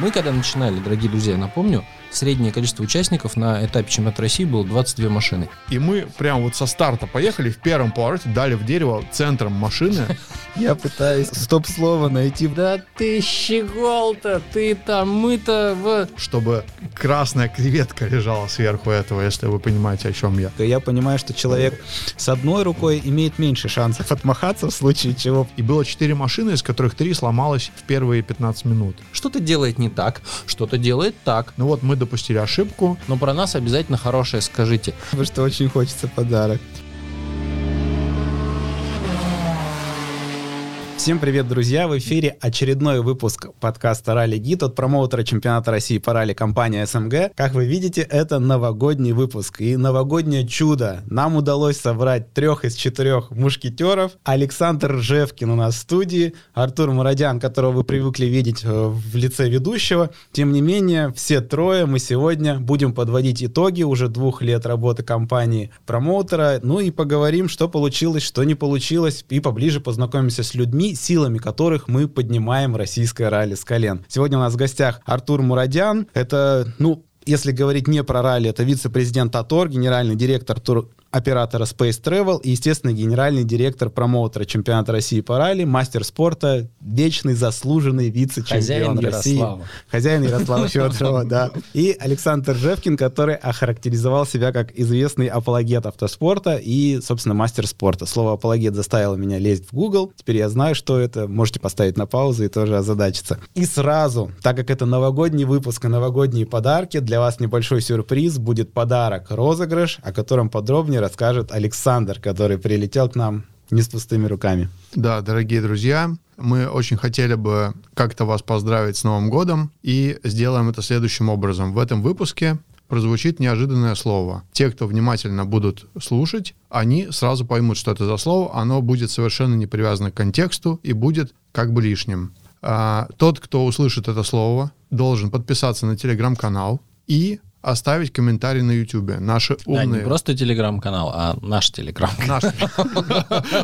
Мы когда начинали, дорогие друзья, напомню, среднее количество участников на этапе чемпионата России было 22 машины. И мы прям вот со старта поехали, в первом повороте дали в дерево центром машины. Я пытаюсь стоп-слово найти. Да ты щегол-то, ты там, мы-то в... Чтобы красная креветка лежала сверху этого, если вы понимаете, о чем я. Я понимаю, что человек с одной рукой имеет меньше шансов отмахаться в случае чего. И было четыре машины, из которых три сломалось в первые 15 минут. Что-то делает не так, что-то делает так. Ну вот мы допустили ошибку. Но про нас обязательно хорошее скажите. Потому что очень хочется подарок. Всем привет, друзья! В эфире очередной выпуск подкаста «Ралли Гид» от промоутера чемпионата России по ралли компании СМГ. Как вы видите, это новогодний выпуск и новогоднее чудо. Нам удалось собрать трех из четырех мушкетеров. Александр Ржевкин у нас в студии, Артур Мурадян, которого вы привыкли видеть э, в лице ведущего. Тем не менее, все трое мы сегодня будем подводить итоги уже двух лет работы компании промоутера. Ну и поговорим, что получилось, что не получилось, и поближе познакомимся с людьми, силами которых мы поднимаем российское ралли с колен. Сегодня у нас в гостях Артур Мурадян. Это, ну, если говорить не про ралли, это вице-президент АТОР, генеральный директор тур оператора Space Travel и, естественно, генеральный директор промоутера чемпионата России по ралли, мастер спорта, вечный заслуженный вице-чемпион России. Ярослава. Хозяин Ярослава Федорова, да. И Александр Жевкин, который охарактеризовал себя как известный апологет автоспорта и, собственно, мастер спорта. Слово апологет заставило меня лезть в Google. Теперь я знаю, что это. Можете поставить на паузу и тоже озадачиться. И сразу, так как это новогодний выпуск и новогодние подарки, для вас небольшой сюрприз. Будет подарок розыгрыш, о котором подробнее подробнее расскажет Александр, который прилетел к нам не с пустыми руками. Да, дорогие друзья, мы очень хотели бы как-то вас поздравить с Новым годом и сделаем это следующим образом. В этом выпуске прозвучит неожиданное слово. Те, кто внимательно будут слушать, они сразу поймут, что это за слово. Оно будет совершенно не привязано к контексту и будет как бы лишним. А, тот, кто услышит это слово, должен подписаться на телеграм-канал и оставить комментарий на YouTube. Наши умные... Да, не просто телеграм-канал, а наш телеграм-канал.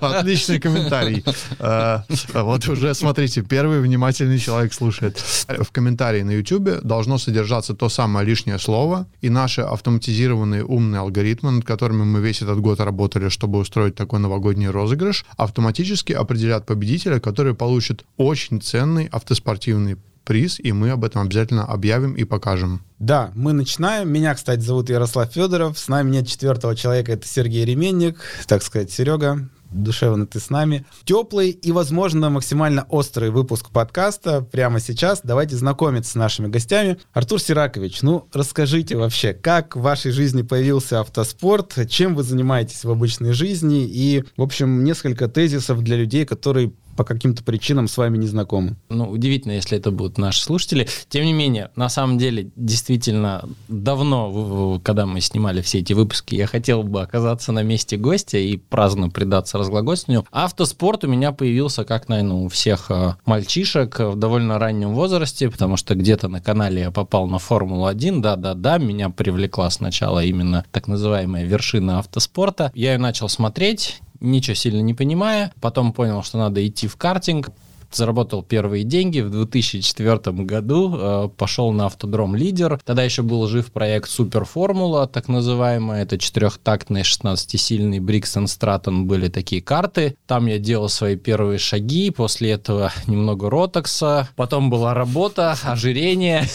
Отличный комментарий. Э, вот уже, смотрите, первый внимательный человек слушает. В комментарии на YouTube должно содержаться то самое лишнее слово, и наши автоматизированные умные алгоритмы, над которыми мы весь этот год работали, чтобы устроить такой новогодний розыгрыш, автоматически определят победителя, который получит очень ценный автоспортивный приз, и мы об этом обязательно объявим и покажем. Да, мы начинаем. Меня, кстати, зовут Ярослав Федоров. С нами нет четвертого человека, это Сергей Ременник. Так сказать, Серега, душевно ты с нами. Теплый и, возможно, максимально острый выпуск подкаста прямо сейчас. Давайте знакомиться с нашими гостями. Артур Сиракович, ну, расскажите вообще, как в вашей жизни появился автоспорт, чем вы занимаетесь в обычной жизни и, в общем, несколько тезисов для людей, которые по каким-то причинам с вами не знакомы. Ну, удивительно, если это будут наши слушатели. Тем не менее, на самом деле, действительно, давно, когда мы снимали все эти выпуски, я хотел бы оказаться на месте гостя и праздно предаться разглагольствованию. Автоспорт у меня появился, как, наверное, у всех а, мальчишек в довольно раннем возрасте, потому что где-то на канале я попал на Формулу-1, да-да-да, меня привлекла сначала именно так называемая вершина автоспорта. Я ее начал смотреть, ничего сильно не понимая. Потом понял, что надо идти в картинг заработал первые деньги в 2004 году, э, пошел на автодром «Лидер». Тогда еще был жив проект «Суперформула», так называемая. Это четырехтактный 16-сильный Бриксон Стратон были такие карты. Там я делал свои первые шаги, после этого немного ротокса, потом была работа, ожирение.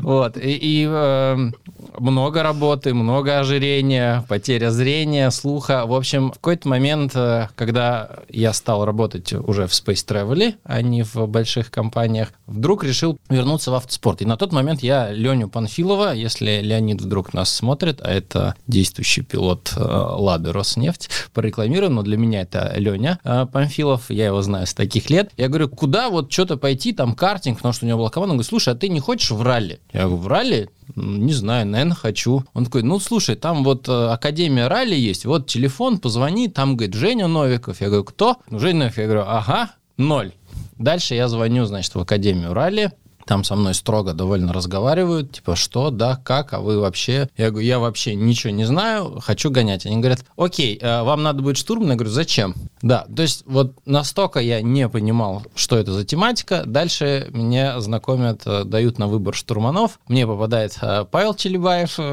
Вот. И э, много работы, много ожирения, потеря зрения, слуха. В общем, в какой-то момент, э, когда я стал работать уже в Space Travel, а не в больших компаниях, вдруг решил вернуться в автоспорт. И на тот момент я Леню Панфилова, если Леонид вдруг нас смотрит, а это действующий пилот э, Лады Роснефть, порекламирую, но для меня это Леня э, Панфилов, я его знаю с таких лет. Я говорю, куда вот что-то пойти, там картинг, потому что у него была команда. Он говорит, слушай, а ты не хочешь в ралли? Я говорю, в ралли? Не знаю, наверное, хочу. Он такой, ну, слушай, там вот э, Академия ралли есть, вот телефон, позвони, там, говорит, Женя Новиков. Я говорю, кто? Ну, Женя Новиков. Я говорю, ага, ноль. Дальше я звоню, значит, в Академию ралли, там со мной строго довольно разговаривают, типа, что, да, как, а вы вообще? Я говорю, я вообще ничего не знаю, хочу гонять. Они говорят, окей, э, вам надо будет штурман? Я говорю, зачем? Да, то есть вот настолько я не понимал, что это за тематика. Дальше меня знакомят, э, дают на выбор штурманов. Мне попадает э, Павел Челебаев.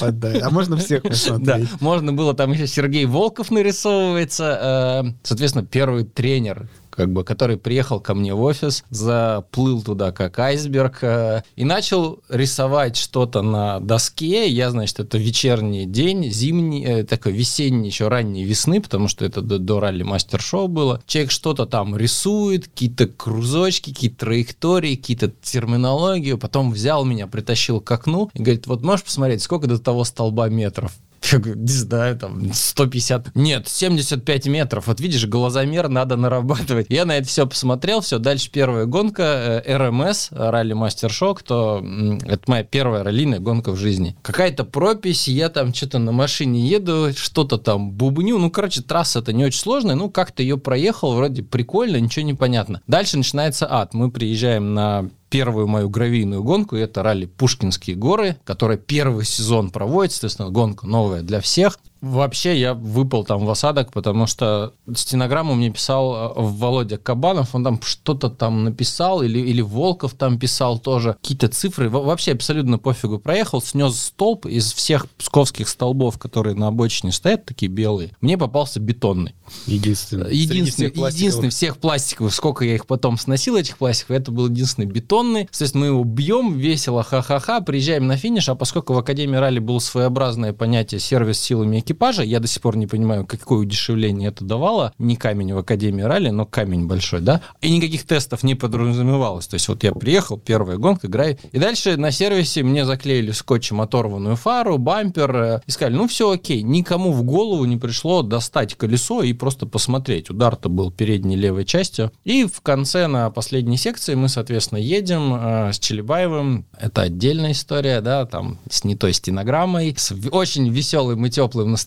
А можно всех посмотреть? Да, можно было, там еще Сергей Волков нарисовывается. Соответственно, первый тренер как бы, который приехал ко мне в офис, заплыл туда как айсберг э, и начал рисовать что-то на доске. Я, значит, это вечерний день, зимний, э, такой весенний, еще ранней весны, потому что это до, до ралли мастер-шоу было. Человек что-то там рисует, какие-то крузочки, какие-то траектории, какие-то терминологию. Потом взял меня, притащил к окну и говорит, вот можешь посмотреть, сколько до того столба метров? Я говорю, не знаю, там 150. Нет, 75 метров. Вот видишь, глазомер надо нарабатывать. Я на это все посмотрел, все. Дальше первая гонка РМС, ралли Мастер Шок, то это моя первая раллийная гонка в жизни. Какая-то пропись, я там что-то на машине еду, что-то там бубню. Ну, короче, трасса-то не очень сложная, ну, как-то ее проехал, вроде прикольно, ничего не понятно. Дальше начинается ад. Мы приезжаем на первую мою гравийную гонку, это ралли Пушкинские горы, которая первый сезон проводит, соответственно, гонка новая для всех. Вообще я выпал там в осадок, потому что стенограмму мне писал э, Володя Кабанов, он там что-то там написал, или, или Волков там писал тоже, какие-то цифры, вообще абсолютно пофигу. Проехал, снес столб из всех псковских столбов, которые на обочине стоят, такие белые, мне попался бетонный. Единственный. Единственный, всех единственный всех пластиковых, сколько я их потом сносил, этих пластиков, это был единственный бетонный. Соответственно, мы его бьем, весело, ха-ха-ха, приезжаем на финиш, а поскольку в Академии ралли было своеобразное понятие сервис силами экипажа. Я до сих пор не понимаю, какое удешевление это давало. Не камень в Академии ралли, но камень большой, да? И никаких тестов не подразумевалось. То есть вот я приехал, первая гонка, играю. И дальше на сервисе мне заклеили скотчем оторванную фару, бампер. Э, и сказали, ну все окей. Никому в голову не пришло достать колесо и просто посмотреть. Удар-то был передней левой частью. И в конце на последней секции мы, соответственно, едем э, с Челебаевым. Это отдельная история, да, там с не той стенограммой, с очень веселым и теплым настроением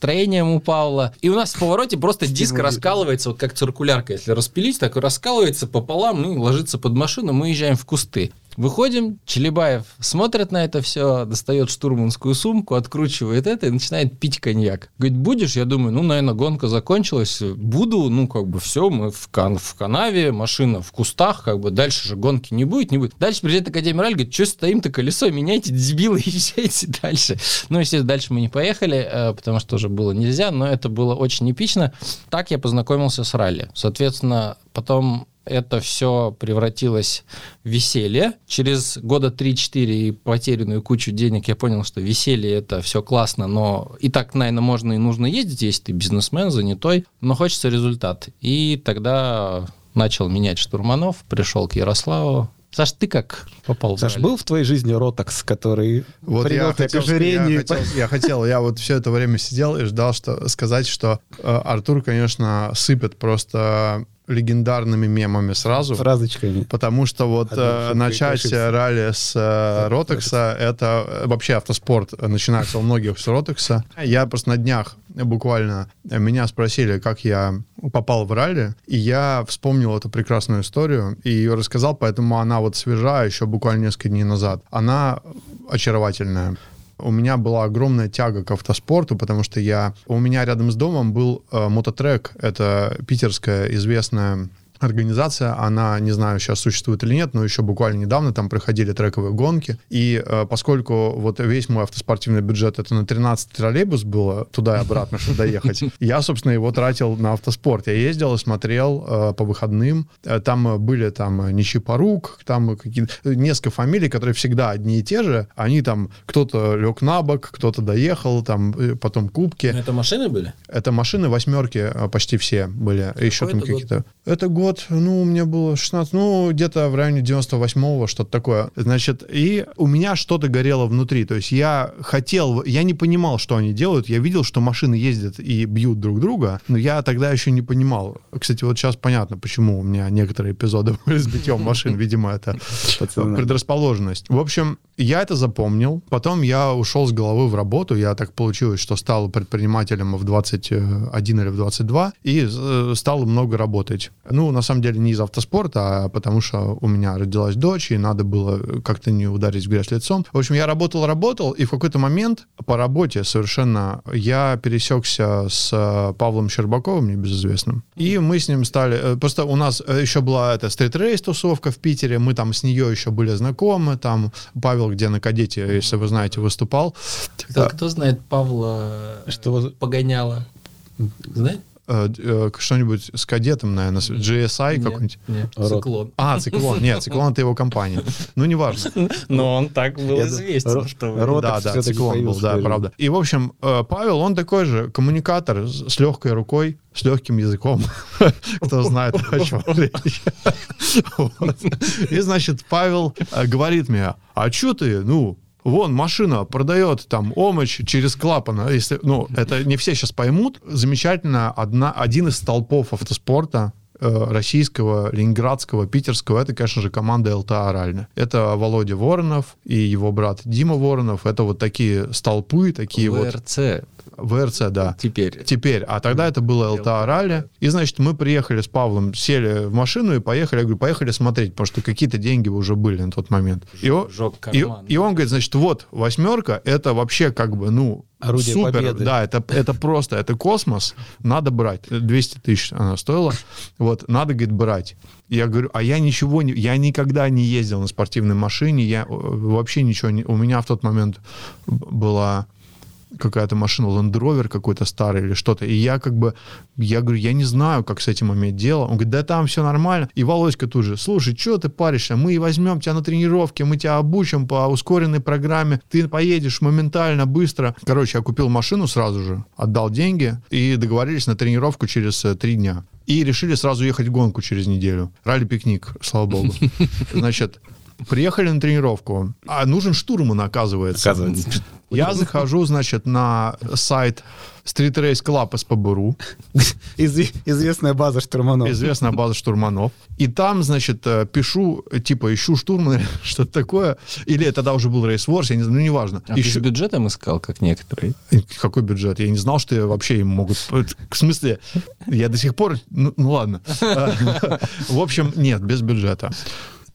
у Павла. И у нас в повороте просто диск раскалывается, вот как циркулярка, если распилить, так раскалывается пополам, ну и ложится под машину, мы уезжаем в кусты. Выходим, Челебаев смотрит на это все, достает штурманскую сумку, откручивает это и начинает пить коньяк. Говорит, будешь? Я думаю, ну, наверное, гонка закончилась. Буду, ну, как бы все, мы в, кан в канаве, машина в кустах, как бы дальше же гонки не будет, не будет. Дальше приезжает Академия Раль, говорит, что стоим-то колесо, меняйте, дебилы, езжайте дальше. Ну, естественно, дальше мы не поехали, э, потому что уже было нельзя, но это было очень эпично. Так я познакомился с ралли. Соответственно, потом это все превратилось в веселье. Через года 3-4 и потерянную кучу денег я понял, что веселье это все классно, но и так, наверное, можно и нужно ездить, если ты бизнесмен, занятой, но хочется результат. И тогда начал менять штурманов, пришел к Ярославу, Саш, ты как попал Саш, был в твоей жизни Ротакс, который вот привел я хотел, к ожирению? Я хотел, я хотел, я вот все это время сидел и ждал что, сказать, что э, Артур, конечно, сыпет просто легендарными мемами сразу. Фразочками. Потому что вот э, начать ралли с э, Ротекса, это э, вообще автоспорт начинается у многих с Ротекса. Я просто на днях буквально меня спросили, как я попал в ралли, и я вспомнил эту прекрасную историю и ее рассказал, поэтому она вот свежа еще буквально несколько дней назад. Она очаровательная у меня была огромная тяга к автоспорту, потому что я... У меня рядом с домом был э, мототрек. Это питерская известная организация, она, не знаю, сейчас существует или нет, но еще буквально недавно там проходили трековые гонки, и э, поскольку вот весь мой автоспортивный бюджет это на 13 троллейбус было туда и обратно, чтобы доехать, я, собственно, его тратил на автоспорт. Я ездил и смотрел э, по выходным, э, там были там Нищепорук, там несколько фамилий, которые всегда одни и те же, они там, кто-то лег на бок, кто-то доехал, там э, потом кубки. Но это машины были? Это машины восьмерки э, почти все были, еще там какие-то. Это год год, ну, мне было 16, ну, где-то в районе 98-го, что-то такое. Значит, и у меня что-то горело внутри. То есть я хотел, я не понимал, что они делают. Я видел, что машины ездят и бьют друг друга, но я тогда еще не понимал. Кстати, вот сейчас понятно, почему у меня некоторые эпизоды были с битьем машин. Видимо, это предрасположенность. В общем, я это запомнил. Потом я ушел с головы в работу. Я так получилось, что стал предпринимателем в 21 или в 22 и э, стал много работать. Ну, на самом деле не из автоспорта, а потому что у меня родилась дочь, и надо было как-то не ударить в грязь лицом. В общем, я работал, работал, и в какой-то момент по работе совершенно я пересекся с э, Павлом Щербаковым, небезызвестным, и мы с ним стали... э, Просто у нас еще была эта стрит-рейс тусовка в Питере, мы там с нее еще были знакомы, там Павел, где на кадете, если вы знаете, выступал. Кто, кто знает Павла Что- погоняла? Знает? Э, э, Что-нибудь с кадетом, наверное, с GSI какой-нибудь. Нет, циклон. А, Циклон. Нет, Циклон это его компания. Ну, неважно. Но он так был известен, что Да, да, циклон был, да, правда. И, в общем, э, Павел, он такой же коммуникатор с легкой рукой, с легким языком. Кто знает, о чем речь. И, значит, Павел э, говорит мне, а что ты, ну, Вон машина продает там омыч через клапан. А Если, ну, это не все сейчас поймут. Замечательно. Одна, один из столпов автоспорта российского, ленинградского, питерского, это, конечно же, команда ЛТА «Оральная». Это Володя Воронов и его брат Дима Воронов. Это вот такие столпы, такие вот... ВРЦ ВРЦ, да. теперь. Теперь, а тогда это было ЛТА Ралли. И, значит, мы приехали с Павлом, сели в машину и поехали. Я говорю, поехали смотреть, потому что какие-то деньги уже были на тот момент. И он, Жёг и, карман. и он говорит, значит, вот, восьмерка, это вообще как бы, ну, Орудие супер. победы. Да, это, это просто, это космос, надо брать. 200 тысяч она стоила. Вот, надо, говорит, брать. Я говорю, а я ничего не... Я никогда не ездил на спортивной машине, я э, вообще ничего не... У меня в тот момент была какая-то машина, Land Rover какой-то старый или что-то. И я как бы, я говорю, я не знаю, как с этим иметь дело. Он говорит, да там все нормально. И Володька тут же, слушай, что ты паришься? Мы возьмем тебя на тренировке, мы тебя обучим по ускоренной программе, ты поедешь моментально, быстро. Короче, я купил машину сразу же, отдал деньги и договорились на тренировку через э, три дня. И решили сразу ехать в гонку через неделю. Ралли-пикник, слава богу. Значит, приехали на тренировку. А нужен штурман, оказывается. Оказывается. Я захожу, значит, на сайт Street Race Club СПБРУ, Изв- Известная база штурманов. известная база штурманов. И там, значит, э, пишу, типа, ищу штурмана, что-то такое. Или тогда уже был Race Wars, я не знаю, ну, неважно. А ты с Ищу- бюджетом искал, как некоторые? Какой бюджет? Я не знал, что вообще им могут... В смысле, я до сих пор... Ну, ну ладно. В общем, нет, без бюджета.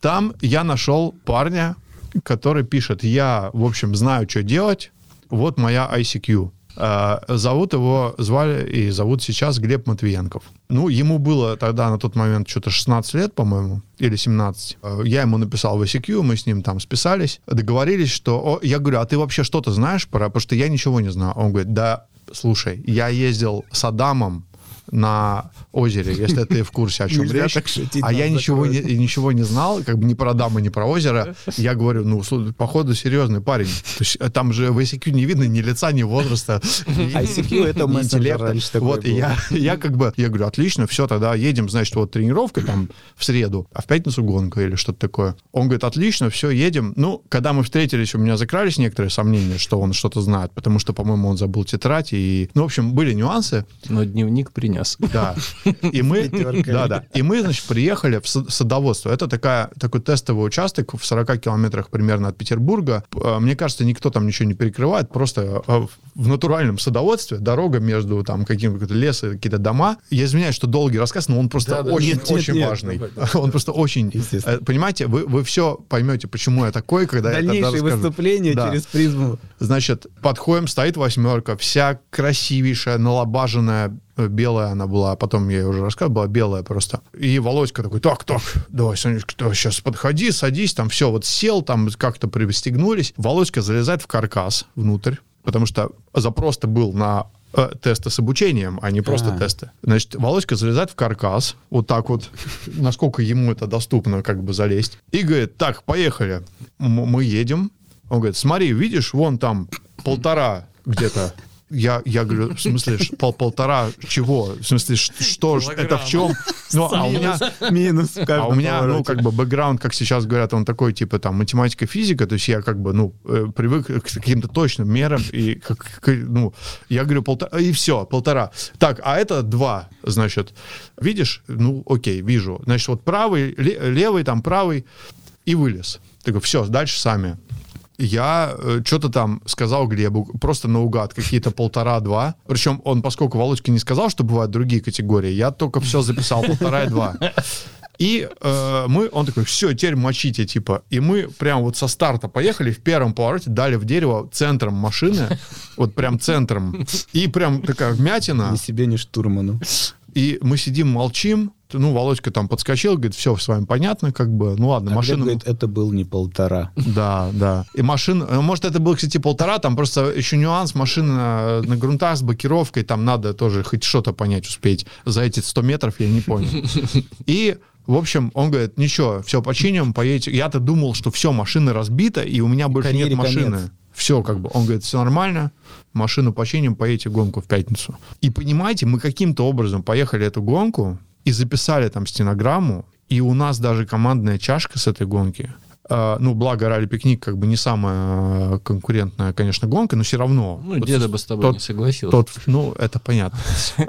Там я нашел парня, который пишет, я, в общем, знаю, что делать, вот моя ICQ. А, Зовут его, звали и зовут сейчас Глеб Матвиенков. Ну, ему было тогда на тот момент что-то 16 лет, по-моему, или 17. А, Я ему написал в ICQ, мы с ним там списались, договорились, что... О, я говорю, а ты вообще что-то знаешь про... Потому что я ничего не знаю. Он говорит, да, слушай, я ездил с Адамом на озере, если ты в курсе, о чем Нельзя речь. так шутить, А я ничего не, ничего не знал, как бы ни про дамы, ни про озеро. Я говорю, ну, походу, серьезный парень. То есть э, там же в ICQ не видно ни лица, ни возраста. ICQ это интеллекта. раньше такой Вот, и я, я как бы, я говорю, отлично, все, тогда едем, значит, вот тренировка там в среду, а в пятницу гонка или что-то такое. Он говорит, отлично, все, едем. Ну, когда мы встретились, у меня закрались некоторые сомнения, что он что-то знает, потому что, по-моему, он забыл тетрадь, и, ну, в общем, были нюансы. Но дневник принес. Да. И мы, да, да. И мы, значит, приехали в сад- садоводство. Это такая, такой тестовый участок в 40 километрах примерно от Петербурга. Э, Мне кажется, никто там ничего не перекрывает. Просто э, в натуральном садоводстве дорога между там каким-то лес и какие-то дома. Я извиняюсь, что долгий рассказ, но он просто Да-да. очень, Нет, нет, очень нет. важный. Он просто очень... Э, Понимаете, вы, вы все поймете, почему я такой, когда я Дальнейшие тогда расскажу. выступления Да. через призму. Значит, подходим, стоит восьмерка, вся красивейшая, налобаженная, белая она была, а потом я ей уже рассказывал, была белая просто. И Володька такой, так, так, давай, Сонечка, давай, сейчас подходи, садись, там все, вот сел, там как-то пристегнулись. Володька залезает в каркас внутрь, потому что запрос-то был на э, тесты с обучением, а не просто А. тесты. Значит, Володька залезает в каркас, вот так вот, насколько ему это доступно, как бы залезть, и говорит, так, поехали, М- мы едем. Он говорит, смотри, видишь, вон там полтора где-то я, я говорю, в смысле, пол, полтора чего? В смысле, что, ж- это в чем? Ну, а у меня, Минус а у меня, ну, как бы бэкграунд, как сейчас говорят, он такой, типа, там, математика, физика, то есть я, как бы, ну, э, привык к каким-то точным мерам, и, как, ну, я говорю, полтора, и все, полтора. Так, а это два, значит, видишь? Ну, окей, вижу. Значит, вот правый, ле- левый, там, правый, и вылез. Такой, все, дальше сами. Я э, что-то там сказал Глебу, просто наугад, какие-то полтора-два. Причем он, поскольку Володька не сказал, что бывают другие категории, я только все записал, полтора и два. И э, мы, он такой, все, теперь мочите, типа. И мы прям вот со старта поехали, в первом повороте дали в дерево центром машины, вот прям центром. И прям такая вмятина. Ни себе, ни штурману. И мы сидим, молчим. Ну, Володька там подскочил, говорит, все с вами понятно, как бы. Ну ладно, А машина... Говорит, это был не полтора. Да, да. И машина, э, может, это было, кстати, полтора, там просто еще нюанс, машина на грунтах с блокировкой, там надо тоже хоть что-то понять успеть. За эти 100 метров я не понял. И в общем, он говорит, ничего, все починим, поедете. Я-то думал, что все, машина разбита, и у меня больше Карьере нет машины. конец. Все, как бы. Он говорит, все нормально, машину починим, поедете гонку в пятницу. И понимаете, мы каким-то образом поехали эту гонку и записали там стенограмму, и у нас даже командная чашка с этой гонки. Э, Ну, благо, ралли-пикник как бы не самая конкурентная, конечно, гонка, но все равно. Ну, Вот деда бы с тобой тот- не согласился. тот, ну, это понятно.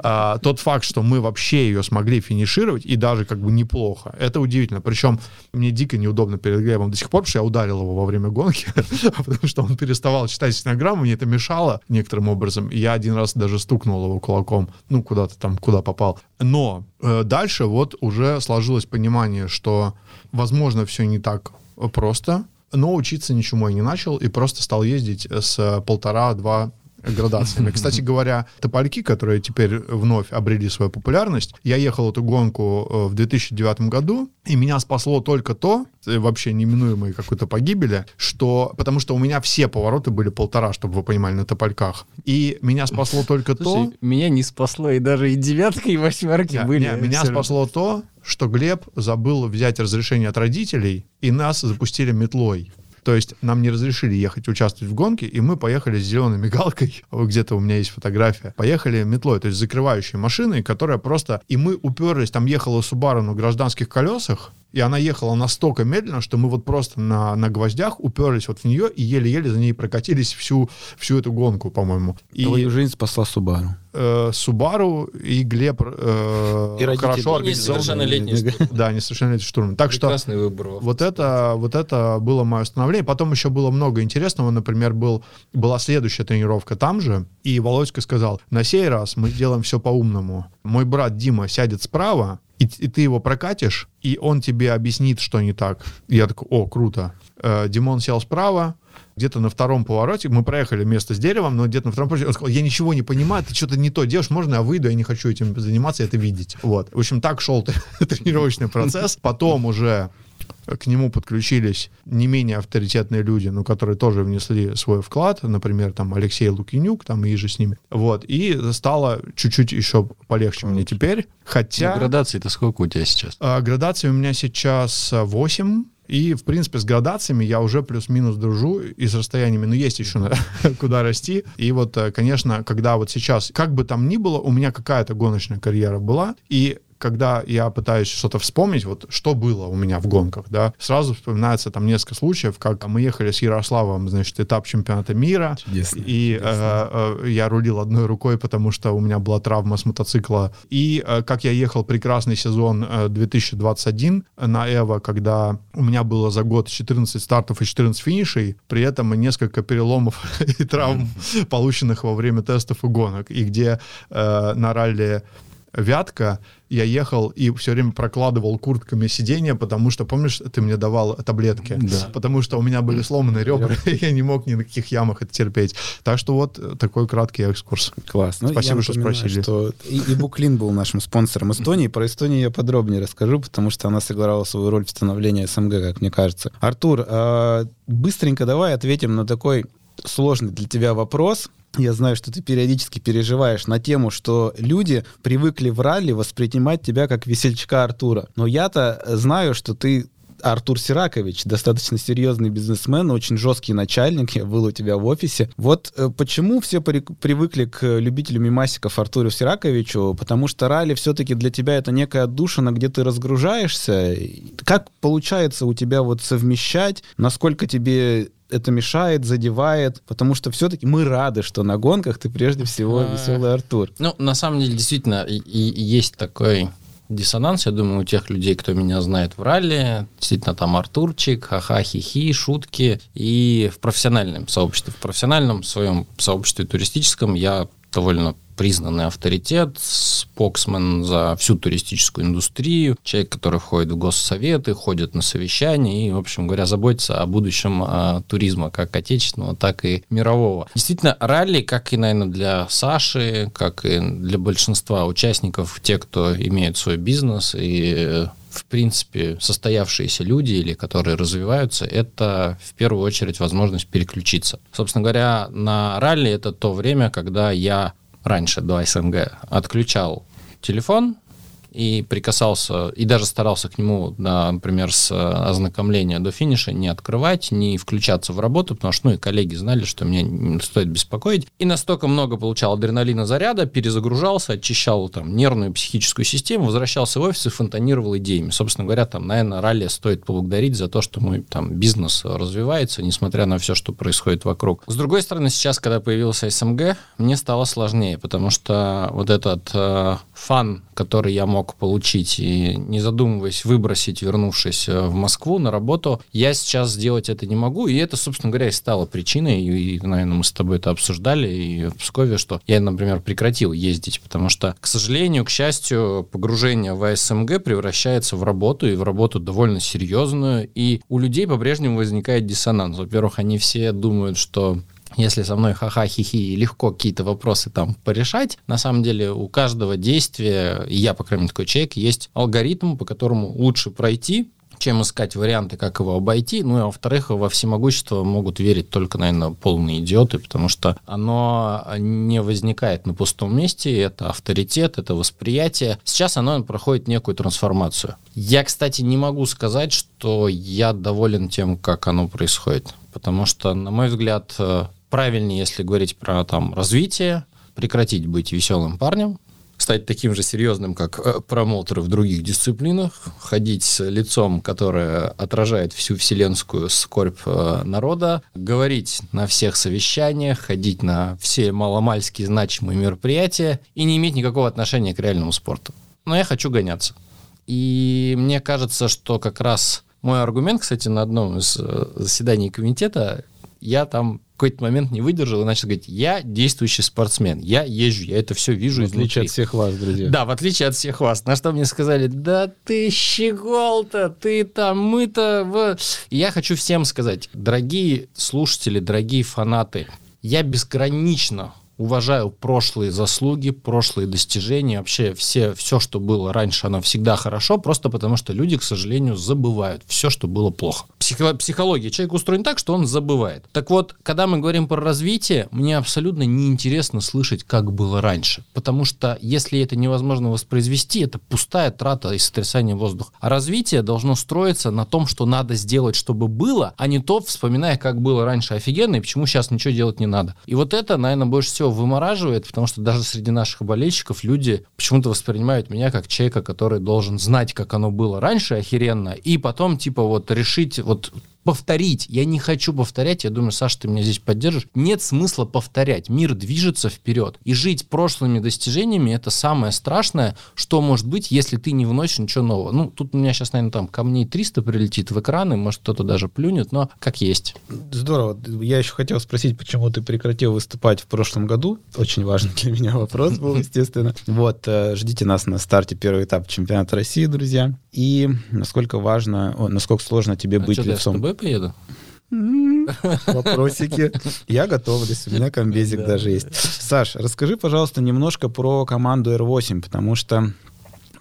А, тот факт, что мы вообще ее смогли финишировать, и даже как бы неплохо, это удивительно. Причем мне дико неудобно перед Глебом до сих пор, потому что я ударил его во время гонки, потому что он переставал читать стенограмму, мне это мешало некоторым образом. Я один раз даже стукнул его кулаком, ну, куда-то там, куда попал. Но э, дальше вот уже сложилось понимание, что, возможно, все не так просто, но учиться ничему я не начал и просто стал ездить с полтора-два градациями. Кстати говоря, топольки, которые теперь вновь обрели свою популярность, я ехал эту гонку э, в 2009 году, и меня спасло только то, э, вообще неминуемой какой-то погибели, что, потому что у меня все повороты были полтора, чтобы вы понимали, на топольках. И меня спасло только то... Слушай, меня не спасло, и даже и девятка, и восьмерки Не, были. не, меня спасло то, что Глеб забыл взять разрешение от родителей, и нас запустили метлой. То есть нам не разрешили ехать участвовать в гонке, и мы поехали с зеленой мигалкой, где-то у меня есть фотография, поехали метлой, то есть закрывающей машиной, которая просто... И мы уперлись, там ехала Subaru на гражданских колесах, и она ехала настолько медленно, что мы вот просто на, на гвоздях уперлись вот в нее и еле-еле за ней прокатились всю, всю эту гонку, по-моему. И Твою жизнь спасла Субару. Э, Субару и Глеб э, И хорошо штурм. Да, несовершеннолетний штурм. Так что выбор. вот это, вот это было мое становление. Потом еще было много интересного. Например, был, была следующая тренировка там же, и Володька сказал, на сей раз мы сделаем все по-умному. Мой брат Дима сядет справа, и, и ты его прокатишь, и он тебе объяснит, что не так. Я такой, о, круто. Э, Димон сел справа, где-то на втором повороте, мы проехали место с деревом, но где-то на втором повороте, он сказал, я ничего не понимаю, ты что-то не то делаешь, можно я выйду, я не хочу этим заниматься, это видеть. Вот. В общем, так шел тренировочный процесс. Потом уже к нему подключились не менее авторитетные люди, но которые тоже внесли свой вклад, например, там Алексей Лукинюк, там и же с ними. Вот, и стало чуть-чуть еще полегче мне теперь, хотя... Ну, Градации-то сколько у тебя сейчас? А, Градации у меня сейчас а, 8. И, в принципе, с градациями я уже плюс-минус дружу и с расстояниями, но есть еще куда расти. И вот, э, конечно, когда вот сейчас, как бы там ни было, у меня какая-то гоночная карьера была, и когда я пытаюсь что-то вспомнить, вот что было у меня в гонках, да, сразу вспоминается там несколько случаев, как мы ехали с Ярославом, значит, этап чемпионата мира, Чудесно, и э, э, я рулил одной рукой, потому что у меня была травма с мотоцикла. И э, как я ехал прекрасный сезон э, 2021 на Эво, когда у меня было за год 14 стартов и 14 финишей, при этом несколько переломов и травм, полученных во время тестов и гонок, и где э, на ралли Вятка я ехал и все время прокладывал куртками сиденья, потому что, помнишь, ты мне давал таблетки? Да. Потому что у меня были сломаны ребра, и я не мог ни на каких ямах это терпеть. Так что вот такой краткий экскурс. Класс. Ну, Спасибо, что спросили. Что и, и Буклин был нашим спонсором Эстонии. Про Эстонию я подробнее расскажу, потому что она сыграла свою роль в становлении СНГ, как мне кажется. Артур, а, быстренько давай ответим на такой сложный для тебя вопрос. Я знаю, что ты периодически переживаешь на тему, что люди привыкли в ралли воспринимать тебя как весельчака Артура. Но я-то знаю, что ты Артур Сиракович, достаточно серьезный бизнесмен, очень жесткий начальник, я был у тебя в офисе. Вот э, почему все при- привыкли к любителю мимасиков Артуру Сираковичу? Потому что ралли все-таки для тебя это некая отдушина, где ты разгружаешься. Как получается у тебя вот совмещать? Насколько тебе это мешает, задевает? Потому что все-таки мы рады, что на гонках ты прежде всего А. веселый Артур. Ну, на самом деле, действительно, и, и есть такой диссонанс, я думаю, у тех людей, кто меня знает в ралли, действительно там Артурчик, ха-ха, хихи, шутки, и в профессиональном сообществе, в профессиональном своем сообществе туристическом я довольно признанный авторитет, споксмен за всю туристическую индустрию, человек, который входит в госсоветы, ходит на совещания и, в общем говоря, заботится о будущем а, туризма, как отечественного, так и мирового. Действительно, ралли, как и, наверное, для Саши, как и для большинства участников, те, кто имеет свой бизнес и в принципе, состоявшиеся люди или которые развиваются, это в первую очередь возможность переключиться. Собственно говоря, на ралли это то время, когда я раньше, до СНГ, отключал телефон, и прикасался, и даже старался к нему, да, например, с э, ознакомления до финиша не открывать, не включаться в работу, потому что, ну, и коллеги знали, что меня не стоит беспокоить. И настолько много получал адреналина заряда, перезагружался, очищал там нервную психическую систему, возвращался в офис и фонтанировал идеями. Собственно говоря, там, наверное, ралли стоит поблагодарить за то, что мой там бизнес развивается, несмотря на все, что происходит вокруг. С другой стороны, сейчас, когда появился СМГ, мне стало сложнее, потому что вот этот э, фан, который я мог получить и не задумываясь выбросить, вернувшись э, в Москву на работу, я сейчас сделать это не могу. И это, собственно говоря, и стало причиной. И, наверное, мы с тобой это обсуждали и в Пскове, что я, например, прекратил ездить, потому что, к сожалению, к счастью, погружение в АСМГ превращается в работу, и в работу довольно серьезную. И у людей по-прежнему возникает диссонанс. Во-первых, они все думают, что если со мной ха-ха-хи-хи легко какие-то вопросы там порешать, на самом деле у каждого действия, я, по крайней мере, такой человек, есть алгоритм, по которому лучше пройти, чем искать варианты, как его обойти. Ну и, во-вторых, во всемогущество могут верить только, наверное, полные идиоты, потому что оно не возникает на пустом месте, это авторитет, это восприятие. Сейчас оно проходит некую трансформацию. Я, кстати, не могу сказать, что я доволен тем, как оно происходит, потому что, на мой взгляд, правильнее, если говорить про там развитие, прекратить быть веселым парнем, стать таким же серьезным, как э, промоутеры в других дисциплинах, ходить с лицом, которое отражает всю вселенскую скорбь э, народа, говорить на всех совещаниях, ходить на все маломальские значимые мероприятия и не иметь никакого отношения к реальному спорту. Но я хочу гоняться. И мне кажется, что как раз мой аргумент, кстати, на одном из э, заседаний комитета, я там какой-то момент не выдержал и начал говорить, я действующий спортсмен, я езжу, я это все вижу В отличие изнутри. от всех вас, друзья. Да, в отличие от всех вас. На что мне сказали, да ты щегол-то, ты там, мы-то... В... я хочу всем сказать, дорогие слушатели, дорогие фанаты, я безгранично уважаю прошлые заслуги, прошлые достижения, вообще все, все, что было раньше, оно всегда хорошо, просто потому что люди, к сожалению, забывают все, что было плохо. Психо- психология человека устроена так, что он забывает. Так вот, когда мы говорим про развитие, мне абсолютно неинтересно слышать, как было раньше, потому что если это невозможно воспроизвести, это пустая трата и сотрясание воздуха. А развитие должно строиться на том, что надо сделать, чтобы было, а не то, вспоминая, как было раньше офигенно, и почему сейчас ничего делать не надо. И вот это, наверное, больше всего вымораживает, потому что даже среди наших болельщиков люди почему-то воспринимают меня как человека, который должен знать, как оно было раньше охеренно, и потом, типа, вот решить, вот повторить. Я не хочу повторять. Я думаю, Саша, ты меня здесь поддержишь. Нет смысла повторять. Мир движется вперед. И жить прошлыми достижениями это самое страшное, что может быть, если ты не вносишь ничего нового. Ну, тут у меня сейчас, наверное, там камней 300 прилетит в экраны, может, кто-то даже плюнет, но как есть. Здорово. Я еще хотел спросить, почему ты прекратил выступать в прошлом году. Очень важный для меня вопрос был, естественно. Вот, э, ждите нас на старте первый этап чемпионата России, друзья. И насколько важно, насколько сложно тебе а быть лицом тобой поеду? Вопросики. Я готовлюсь, у меня комбезик даже есть. Саш, расскажи, пожалуйста, немножко про команду R8, потому что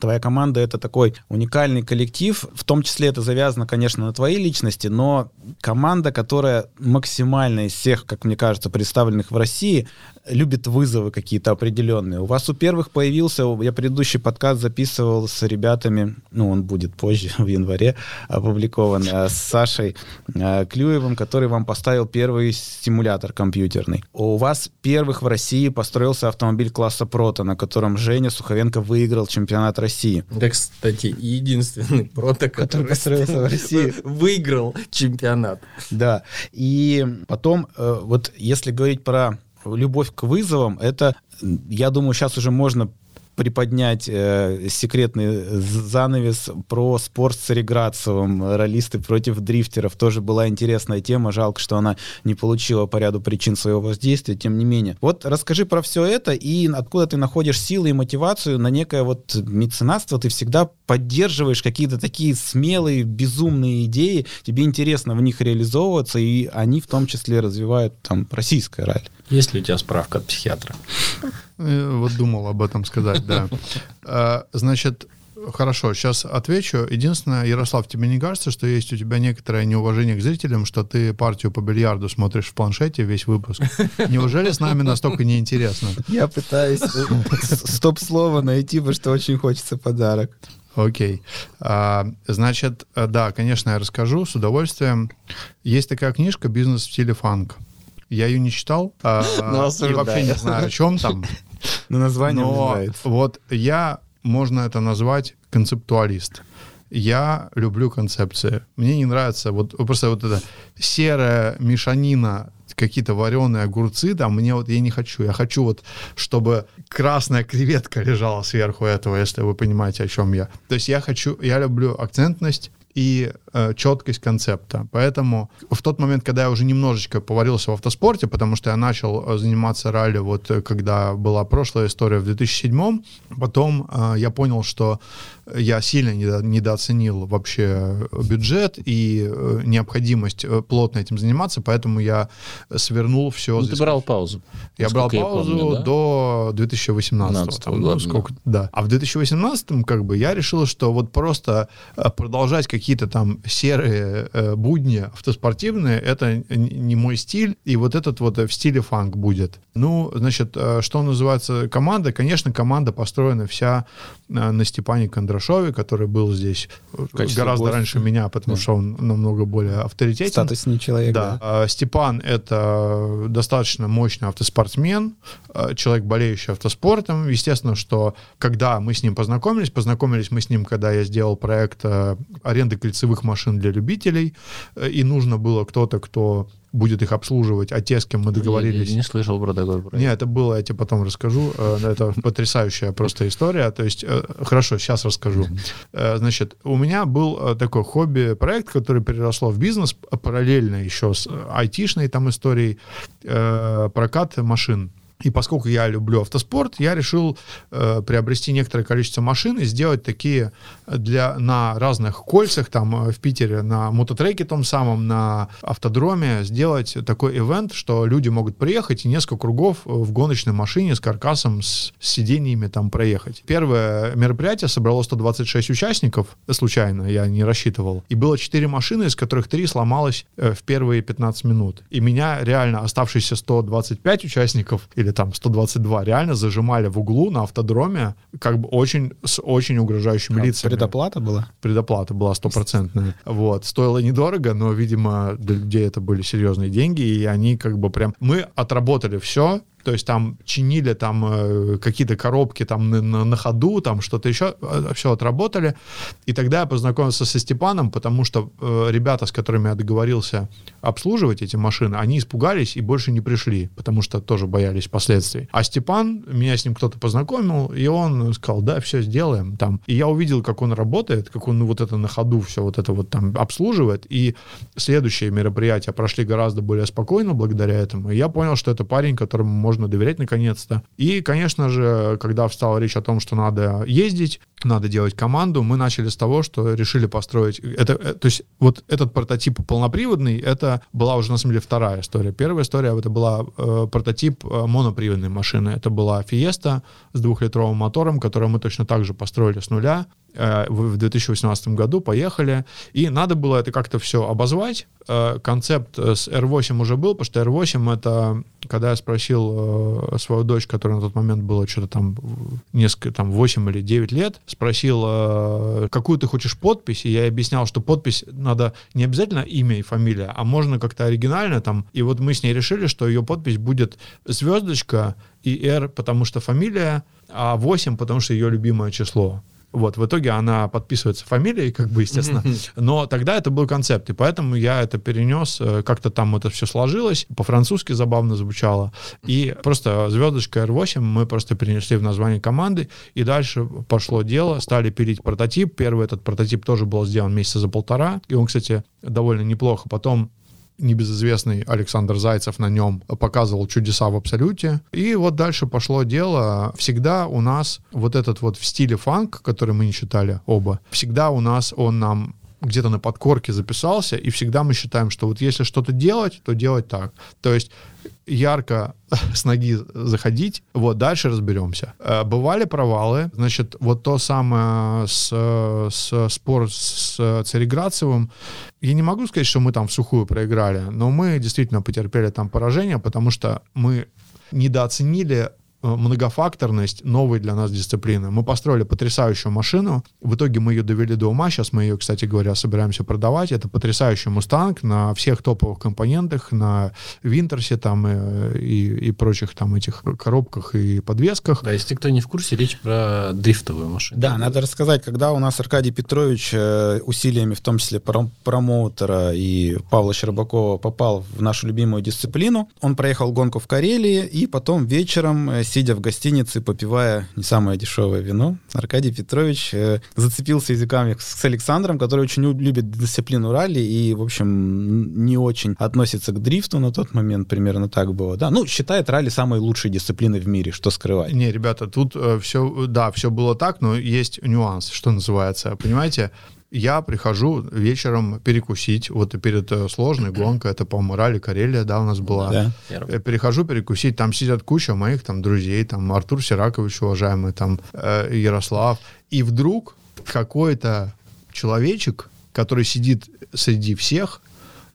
Твоя команда — это такой уникальный коллектив, в том числе это завязано, конечно, на твоей личности, но команда, которая максимально из всех, как мне кажется, представленных в России, любит вызовы какие-то определенные. У вас у первых появился, я предыдущий подкаст записывал с ребятами, ну, он будет позже, в январе опубликован, э, с Сашей э, Клюевым, который вам поставил первый стимулятор компьютерный. У вас первых в России построился автомобиль класса Прото, на котором Женя Суховенко выиграл чемпионат России. Да, кстати, единственный Прото, который, который построился в России, выиграл чемпионат. Да, и потом, э, вот если говорить про любовь к вызовам, это, я думаю, сейчас уже можно приподнять э, секретный занавес про спорт с Реградцевым, ролисты против дрифтеров. Тоже была интересная тема. Жалко, что она не получила по ряду причин своего воздействия, тем не менее. Вот расскажи про все это и откуда ты находишь силы и мотивацию на некое вот меценатство. Ты всегда поддерживаешь какие-то такие смелые, безумные идеи. Тебе интересно в них реализовываться, и они в том числе развивают там российское ралли. Есть ли у тебя справка от психиатра? Э, вот думал об этом сказать, да. А, значит, Хорошо, сейчас отвечу. Единственное, Ярослав, тебе не кажется, что есть у тебя некоторое неуважение к зрителям, что ты партию по бильярду смотришь в планшете весь выпуск? Неужели с нами настолько неинтересно? Я пытаюсь стоп-слово найти, потому что очень хочется подарок. Окей. А, значит, да, конечно, я расскажу с удовольствием. Есть такая книжка «Бизнес в стиле фанк». Я ее не читал а, ну, и вообще не знаю, о чем там. Но название Но вот я можно это назвать концептуалист. Я люблю концепции. Мне не нравится вот просто вот эта серая мешанина какие-то вареные огурцы, там, мне вот, я не хочу. Я хочу вот, чтобы красная креветка лежала сверху этого, если вы понимаете, о чем я. То есть я хочу, я люблю акцентность, и э, четкость концепта. Поэтому в тот момент, когда я уже немножечко поварился в автоспорте, потому что я начал э, заниматься ралли, вот э, когда была прошлая история в 2007, потом э, я понял, что я сильно недо, недооценил вообще бюджет и э, необходимость э, плотно этим заниматься, поэтому я свернул все. Ну, ты брал паузу. Я брал паузу помню, да? до 2018 там, года. Сколько, да. А в 2018 как бы я решил, что вот просто э, продолжать какие-то там серые э, будни автоспортивные, это не мой стиль, и вот этот вот в стиле фанк будет. Ну, значит, что называется команда? Конечно, команда построена вся на Степане Кондрашове который был здесь гораздо гостя. раньше меня, потому да. что он намного более авторитетен. Статусный человек, да. да. А, Степан — это достаточно мощный автоспортсмен, а, человек, болеющий автоспортом. Естественно, что когда мы с ним познакомились, познакомились мы с ним, когда я сделал проект аренды кольцевых машин для любителей, и нужно было кто-то, кто будет их обслуживать, а те, с кем мы договорились... Я, я не слышал про такой проект. Нет, это было, я тебе потом расскажу. Э, это потрясающая просто история. То есть, э, хорошо, сейчас расскажу. Э, значит, у меня был такой хобби-проект, который переросло в бизнес, параллельно еще с айтишной там историей, прокат машин. И поскольку я люблю автоспорт, я решил э, приобрести некоторое количество машин и сделать такие для, на разных кольцах, там э, в Питере, на мототреке том самом, на автодроме, сделать такой ивент, что люди могут приехать и несколько кругов в гоночной машине с каркасом, с, с сиденьями там проехать. Первое мероприятие собрало 126 участников, случайно, я не рассчитывал. И было 4 машины, из которых 3 сломалось э, в первые 15 минут. И меня реально оставшиеся 125 участников или или там 122 реально зажимали в углу на автодроме, как бы очень, с очень угрожающими а лицами. Предоплата была? Предоплата была стопроцентная. Вот. Стоило недорого, но, видимо, для людей это были серьезные деньги, и они как бы прям... Мы отработали все, то есть там чинили там э, какие-то коробки там на, на, ходу, там что-то еще, э, все отработали. И тогда я познакомился со Степаном, потому что э, ребята, с которыми я договорился обслуживать эти машины, они испугались и больше не пришли, потому что тоже боялись последствий. А Степан, меня с ним кто-то познакомил, и он сказал, да, все сделаем там. И я увидел, как он работает, как он ну, вот это на ходу все вот это вот там обслуживает. И следующие мероприятия прошли гораздо более спокойно благодаря этому. И я понял, что это парень, которому можно доверять наконец-то. И, конечно же, когда встала речь о том, что надо ездить, надо делать команду, мы начали с того, что решили построить... Это, э, то есть вот этот прототип полноприводный, это была уже на самом деле вторая история. Первая история, это была э, прототип э, моноприводной машины. Это была Fiesta с двухлитровым мотором, которую мы точно так же построили с нуля. Э, в 2018 году поехали, и надо было это как-то все обозвать. Э, концепт с R8 уже был, потому что R8 это, когда я спросил э, свою дочь, которая на тот момент было что-то там несколько, там 8 или 9 лет, спросил, какую ты хочешь подпись, и я объяснял, что подпись надо не обязательно имя и фамилия, а можно как-то оригинально там, и вот мы с ней решили, что ее подпись будет звездочка и R, потому что фамилия, а 8, потому что ее любимое число. Вот, в итоге она подписывается фамилией, как бы, естественно. Но тогда это был концепт, и поэтому я это перенес, э, как-то там это все сложилось, по-французски забавно звучало. И просто звездочка R8 мы просто перенесли в название команды, и дальше пошло дело, стали пилить прототип. Первый этот прототип тоже был сделан месяца за полтора, и он, кстати, довольно неплохо. Потом небезызвестный Александр Зайцев на нем показывал чудеса в абсолюте. И вот дальше пошло дело. Всегда у нас вот этот вот в стиле фанк, который мы не читали оба, всегда у нас он нам где-то на подкорке записался, и всегда мы считаем, что вот если что-то делать, то делать так. То есть ярко с ноги заходить, вот, дальше разберемся. Э, бывали провалы, значит, вот то самое с, с спор с Цареградцевым, я не могу сказать, что мы там в сухую проиграли, но мы действительно потерпели там поражение, потому что мы недооценили многофакторность новой для нас дисциплины. Мы построили потрясающую машину, в итоге мы ее довели до ума, сейчас мы ее, кстати говоря, собираемся продавать. Это потрясающий Мустанг на всех топовых компонентах, на Винтерсе там и, э, и, и прочих там этих коробках и подвесках. Да, если кто не в курсе, речь про дрифтовую машину. Да, надо рассказать, когда у нас Аркадий Петрович э, усилиями, в том числе промоутера и Павла Щербакова, попал в нашу любимую дисциплину, он проехал гонку в Карелии и потом вечером сидя в гостинице, попивая не самое дешевое вино, Аркадий Петрович э, зацепился языками с Александром, который очень любит дисциплину ралли и, в общем, не очень относится к дрифту на тот момент, примерно так было. Да, ну, считает ралли самой лучшей дисциплиной в мире, что скрывать. Не, ребята, тут э, все, да, все было так, но есть нюанс, что называется. Понимаете, я прихожу вечером перекусить, вот перед э, сложной гонкой, это, по-моему, ралли Карелия, да, у нас была. Да. Э, перехожу перекусить, там сидят куча моих там друзей, там Артур Сиракович, уважаемый, там э, Ярослав, и вдруг какой-то человечек, который сидит среди всех,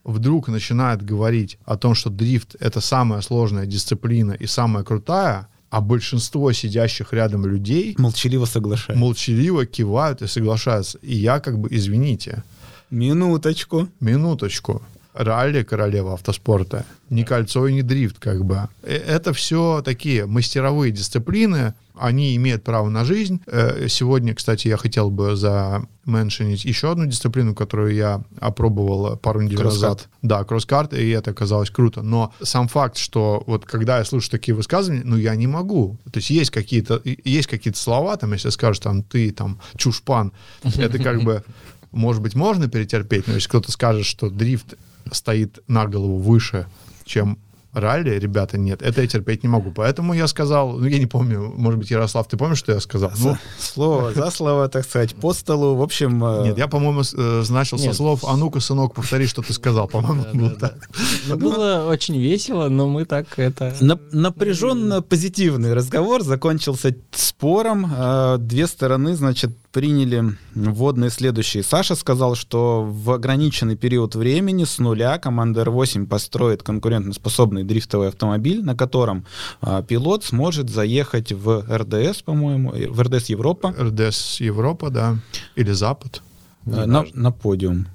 вдруг начинает говорить о том, что дрифт — это самая сложная дисциплина и самая крутая, а большинство сидящих рядом людей молчаливо соглашаются. Молчаливо кивают и соглашаются. И я как бы, извините. Минуточку. Минуточку. Ралли королева автоспорта. Не кольцо и не дрифт, как бы. Э, это все такие мастеровые дисциплины, они имеют право на жизнь. Э, сегодня, кстати, я хотел бы заменшинить еще одну дисциплину, которую я опробовал пару недель назад. Да, кросс-карт, и это оказалось круто. Но сам факт, что вот когда я слышу такие высказывания, ну, я не могу. То есть есть какие-то есть какие-то слова, там, если скажешь, там, ты, там, чушпан, это как бы, может быть, можно перетерпеть, но если кто-то скажет, что дрифт стоит на голову выше, чем ралли, ребята, нет, это я терпеть не могу. Поэтому я сказал, ну, я не помню, может быть, Ярослав, ты помнишь, что я сказал? Ну, слово за слово, так сказать, по столу, в общем... Э, нет, я, по-моему, э, начал со слов, а ну-ка, сынок, повтори, что ты сказал, по-моему, было так. Ну, было очень весело, но мы так это... Напряженно позитивный разговор закончился спором. Э, две стороны, значит, приняли вводные следующие. Саша сказал, что в ограниченный период времени с нуля команда R8 построит конкурентоспособный дрифтовый автомобиль, на котором а, пилот сможет заехать в РДС, по-моему, э, в РДС Европа. РДС Европа, да. Или Запад. На, на подиум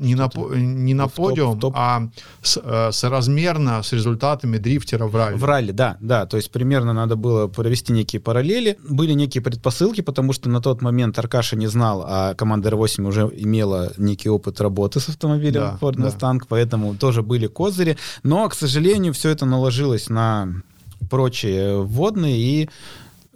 не на, не на подиум, топ, топ. а с, э, соразмерно с результатами дрифтера в ралли. В ралли, да, да. То есть примерно надо было провести некие параллели. Были некие предпосылки, потому что на тот момент Аркаша не знал, а команда R8 уже имела некий опыт работы с автомобилем да, Ford Mustang, да. поэтому тоже были козыри. Но, к сожалению, все это наложилось на прочие вводные, и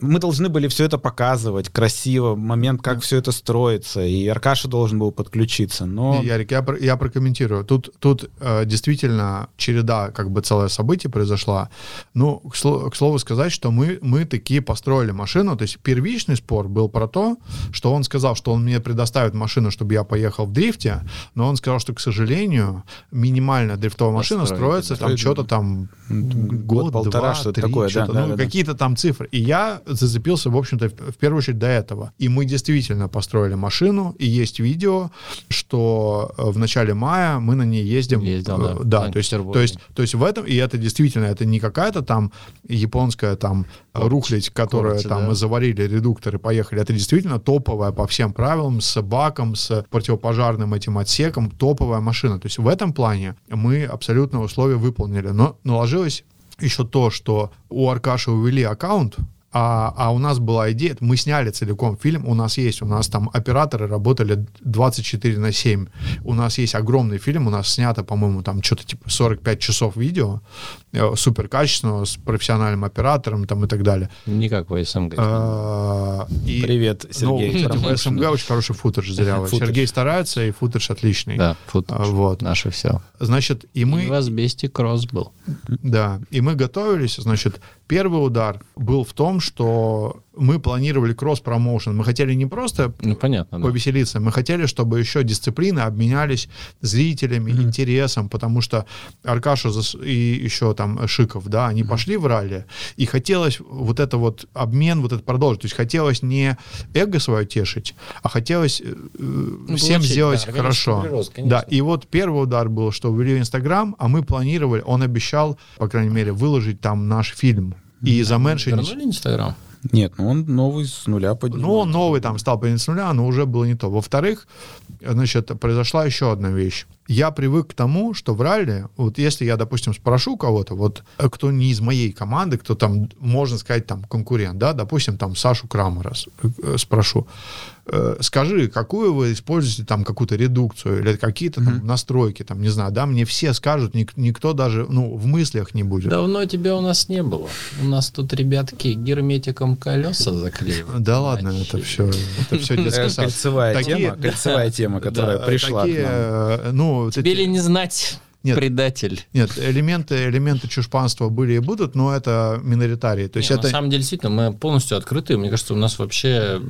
мы должны были все это показывать красиво, момент, как да. все это строится, и Аркаша должен был подключиться, но... Ярик, я, я прокомментирую. Тут, тут э, действительно череда, как бы целое событие произошла. Ну, к, сло, к слову сказать, что мы, мы такие построили машину, то есть первичный спор был про то, что он сказал, что он мне предоставит машину, чтобы я поехал в дрифте, но он сказал, что, к сожалению, минимальная дрифтовая машина строится там что-то там год, полтора, что-то такое, что да, ну, да, какие-то да. там цифры. И я зацепился, в общем-то, в первую очередь до этого. И мы действительно построили машину, и есть видео, что э, в начале мая мы на ней ездим. Ездил, да. Э, да, то есть, то, есть, то есть в этом, и это действительно, это не какая-то там японская там Короче, рухлядь, которая короче, там да. заварили редукторы, поехали. Это действительно топовая по всем правилам, с баком, с противопожарным этим отсеком, топовая машина. То есть в этом плане мы абсолютно условия выполнили. Но наложилось еще то, что у Аркаши увели аккаунт, А, а у нас была идея, мы сняли целиком фильм, у нас есть, у нас там операторы работали 24 на 7. У нас есть огромный фильм, у нас снято, по-моему, там что-то типа 45 часов видео, э, супер качественного, с профессиональным оператором там и так далее. Не как в СМГ. А, и- Привет, Сергей. Ну, кстати, в. СМГ очень хороший футаж зря. Футаж. Сергей старается, и футаж отличный. Да, фут. А, вот. Наше все. Значит, и мы... И в Асбесте кросс был. Да, и мы готовились, значит, первый удар был в том, что мы планировали кросс-промоушен. Мы хотели не просто Ну, понятно, да. повеселиться, мы хотели, чтобы еще дисциплины обменялись зрителями, интересом, потому что Аркаша и еще там Шиков, да, они пошли в ралли, и хотелось вот это вот обмен, вот это продолжить. То есть хотелось не эго свое тешить, а хотелось э, э, всем получить, сделать да, хорошо. прирост, да, и вот первый удар был, что ввели Инстаграм, а мы планировали, он обещал, по крайней мере, выложить там наш фильм. И заменшинить. Вернули Инстаграм? Нет, ну он новый с нуля поднимает. Ну, он новый там стал поднимать с нуля, но уже было не то. Во-вторых, значит, произошла еще одна вещь. Я привык к тому, что в ралли, вот если я, допустим, спрошу кого-то, вот э, кто не из моей команды, кто там, можно сказать, там конкурент, да, допустим, там Сашу Крамера с- э, спрошу, э, скажи, какую вы используете там какую-то редукцию или какие-то там настройки, там, не знаю, да, мне все скажут, ник- никто даже, ну, в мыслях не будет. Давно тебя у нас не было. У нас тут ребятки герметиком колеса заклеивают. Да ладно, это все, это все Э, детский сад. Кольцевая тема, кольцевая тема, которая пришла такие, к нам. э, ну, вот Тебе эти- ли не знать, Нет. предатель? Нет, элементы, элементы чушпанства были и будут, но это миноритарии. То есть Не, это... На самом деле, действительно, мы полностью открыты. Мне кажется, у нас вообще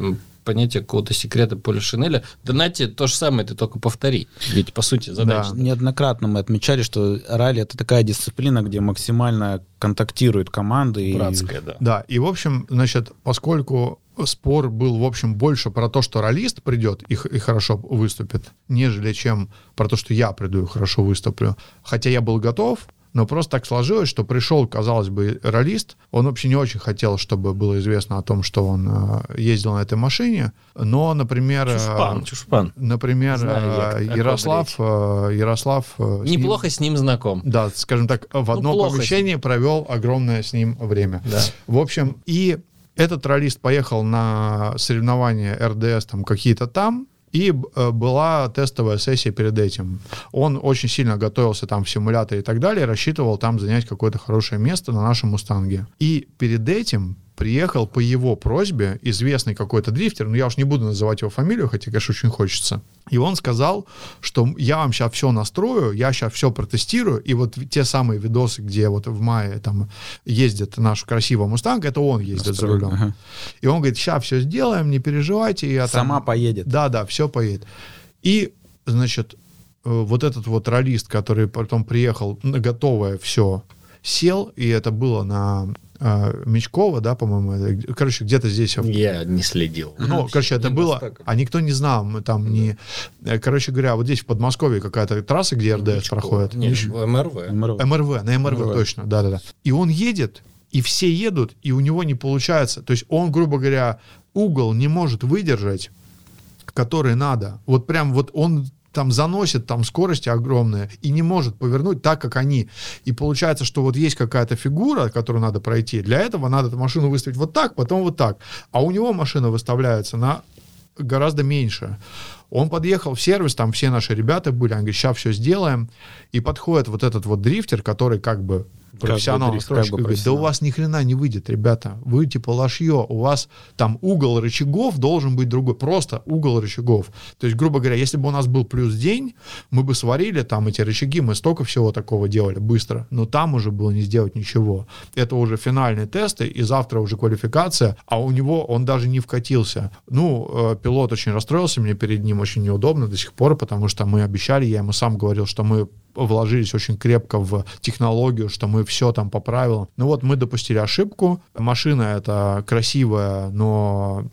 понятие какого-то секрета Поля Шинеля. Да, Нате, то же самое, ты только повтори. Ведь, по сути, задача. Да. Неоднократно мы отмечали, что ралли это такая дисциплина, где максимально контактируют команды. и- Братская, да. Да, и в общем, значит, поскольку спор был, в общем, больше про то, что ролист придет и, и хорошо выступит, нежели чем про то, что я приду и хорошо выступлю. Хотя я был готов, но просто так сложилось, что пришел, казалось бы, ролист. Он вообще не очень хотел, чтобы было известно о том, что он э, ездил на этой машине. Но, например... э, Чушпан, чушпан. Например, Знаю я, э, Ярослав, э, Ярослав э, с ним- Неплохо с ним знаком. да, скажем так, в одном Ну, плохо помещении провел огромное с ним время. Да. В общем, и этот ролист поехал на соревнования РДС там какие-то там, и э, была тестовая сессия перед этим. Он очень сильно готовился там в симуляторе и так далее, рассчитывал там занять какое-то хорошее место на нашем Мустанге. И перед этим приехал по его просьбе известный какой-то дрифтер, ну я уж не буду называть его фамилию, хотя, конечно, очень хочется. И он сказал, что я вам сейчас все настрою, я сейчас все протестирую, и вот те самые видосы, где вот в мае там ездит наш красивый Мустанг, это он ездит за рулем. Ага. И он говорит, сейчас все сделаем, не переживайте. Я там- Сама поедет. Да, да, все поедет. И, значит, э, вот этот вот ролист, который потом приехал на готовое все, сел, и это было на э, Мечково, да, по-моему, это, короче, где-то здесь. Я не следил. Ну, короче, это было, настолько. а никто не знал, мы там не, э, короче говоря, вот здесь в Подмосковье какая-то трасса, где РДС проходит. Нет, МРВ. МРО. МРВ, на МРВ, МРВ. точно, да-да-да. И он едет, и все едут, и у него не получается. То есть он, грубо говоря, угол не может выдержать, который надо. Вот прям вот он там заносит там скорости огромные и не может повернуть так, как они. И получается, что вот есть какая-то фигура, которую надо пройти. Для этого надо эту машину выставить вот так, потом вот так. А у него машина выставляется на гораздо меньше. Он подъехал в сервис, там все наши ребята были, они говорят, сейчас все сделаем. И подходит вот этот вот дрифтер, который как бы профессионал как бы да у вас ни хрена не выйдет, ребята. Вы типа лошье, у вас там угол рычагов должен быть другой, просто угол рычагов. То есть, грубо говоря, если бы у нас был плюс день, мы бы сварили там эти рычаги, мы столько всего такого делали быстро, но там уже было не сделать ничего. Это уже финальные тесты, и завтра уже квалификация, а у него он даже не вкатился. Ну, э, пилот очень расстроился, мне перед ним очень неудобно до сих пор, потому что мы обещали, я ему сам говорил, что мы вложились очень крепко в технологию, что мы все там по правилам. Ну вот мы допустили ошибку. Машина это красивая, но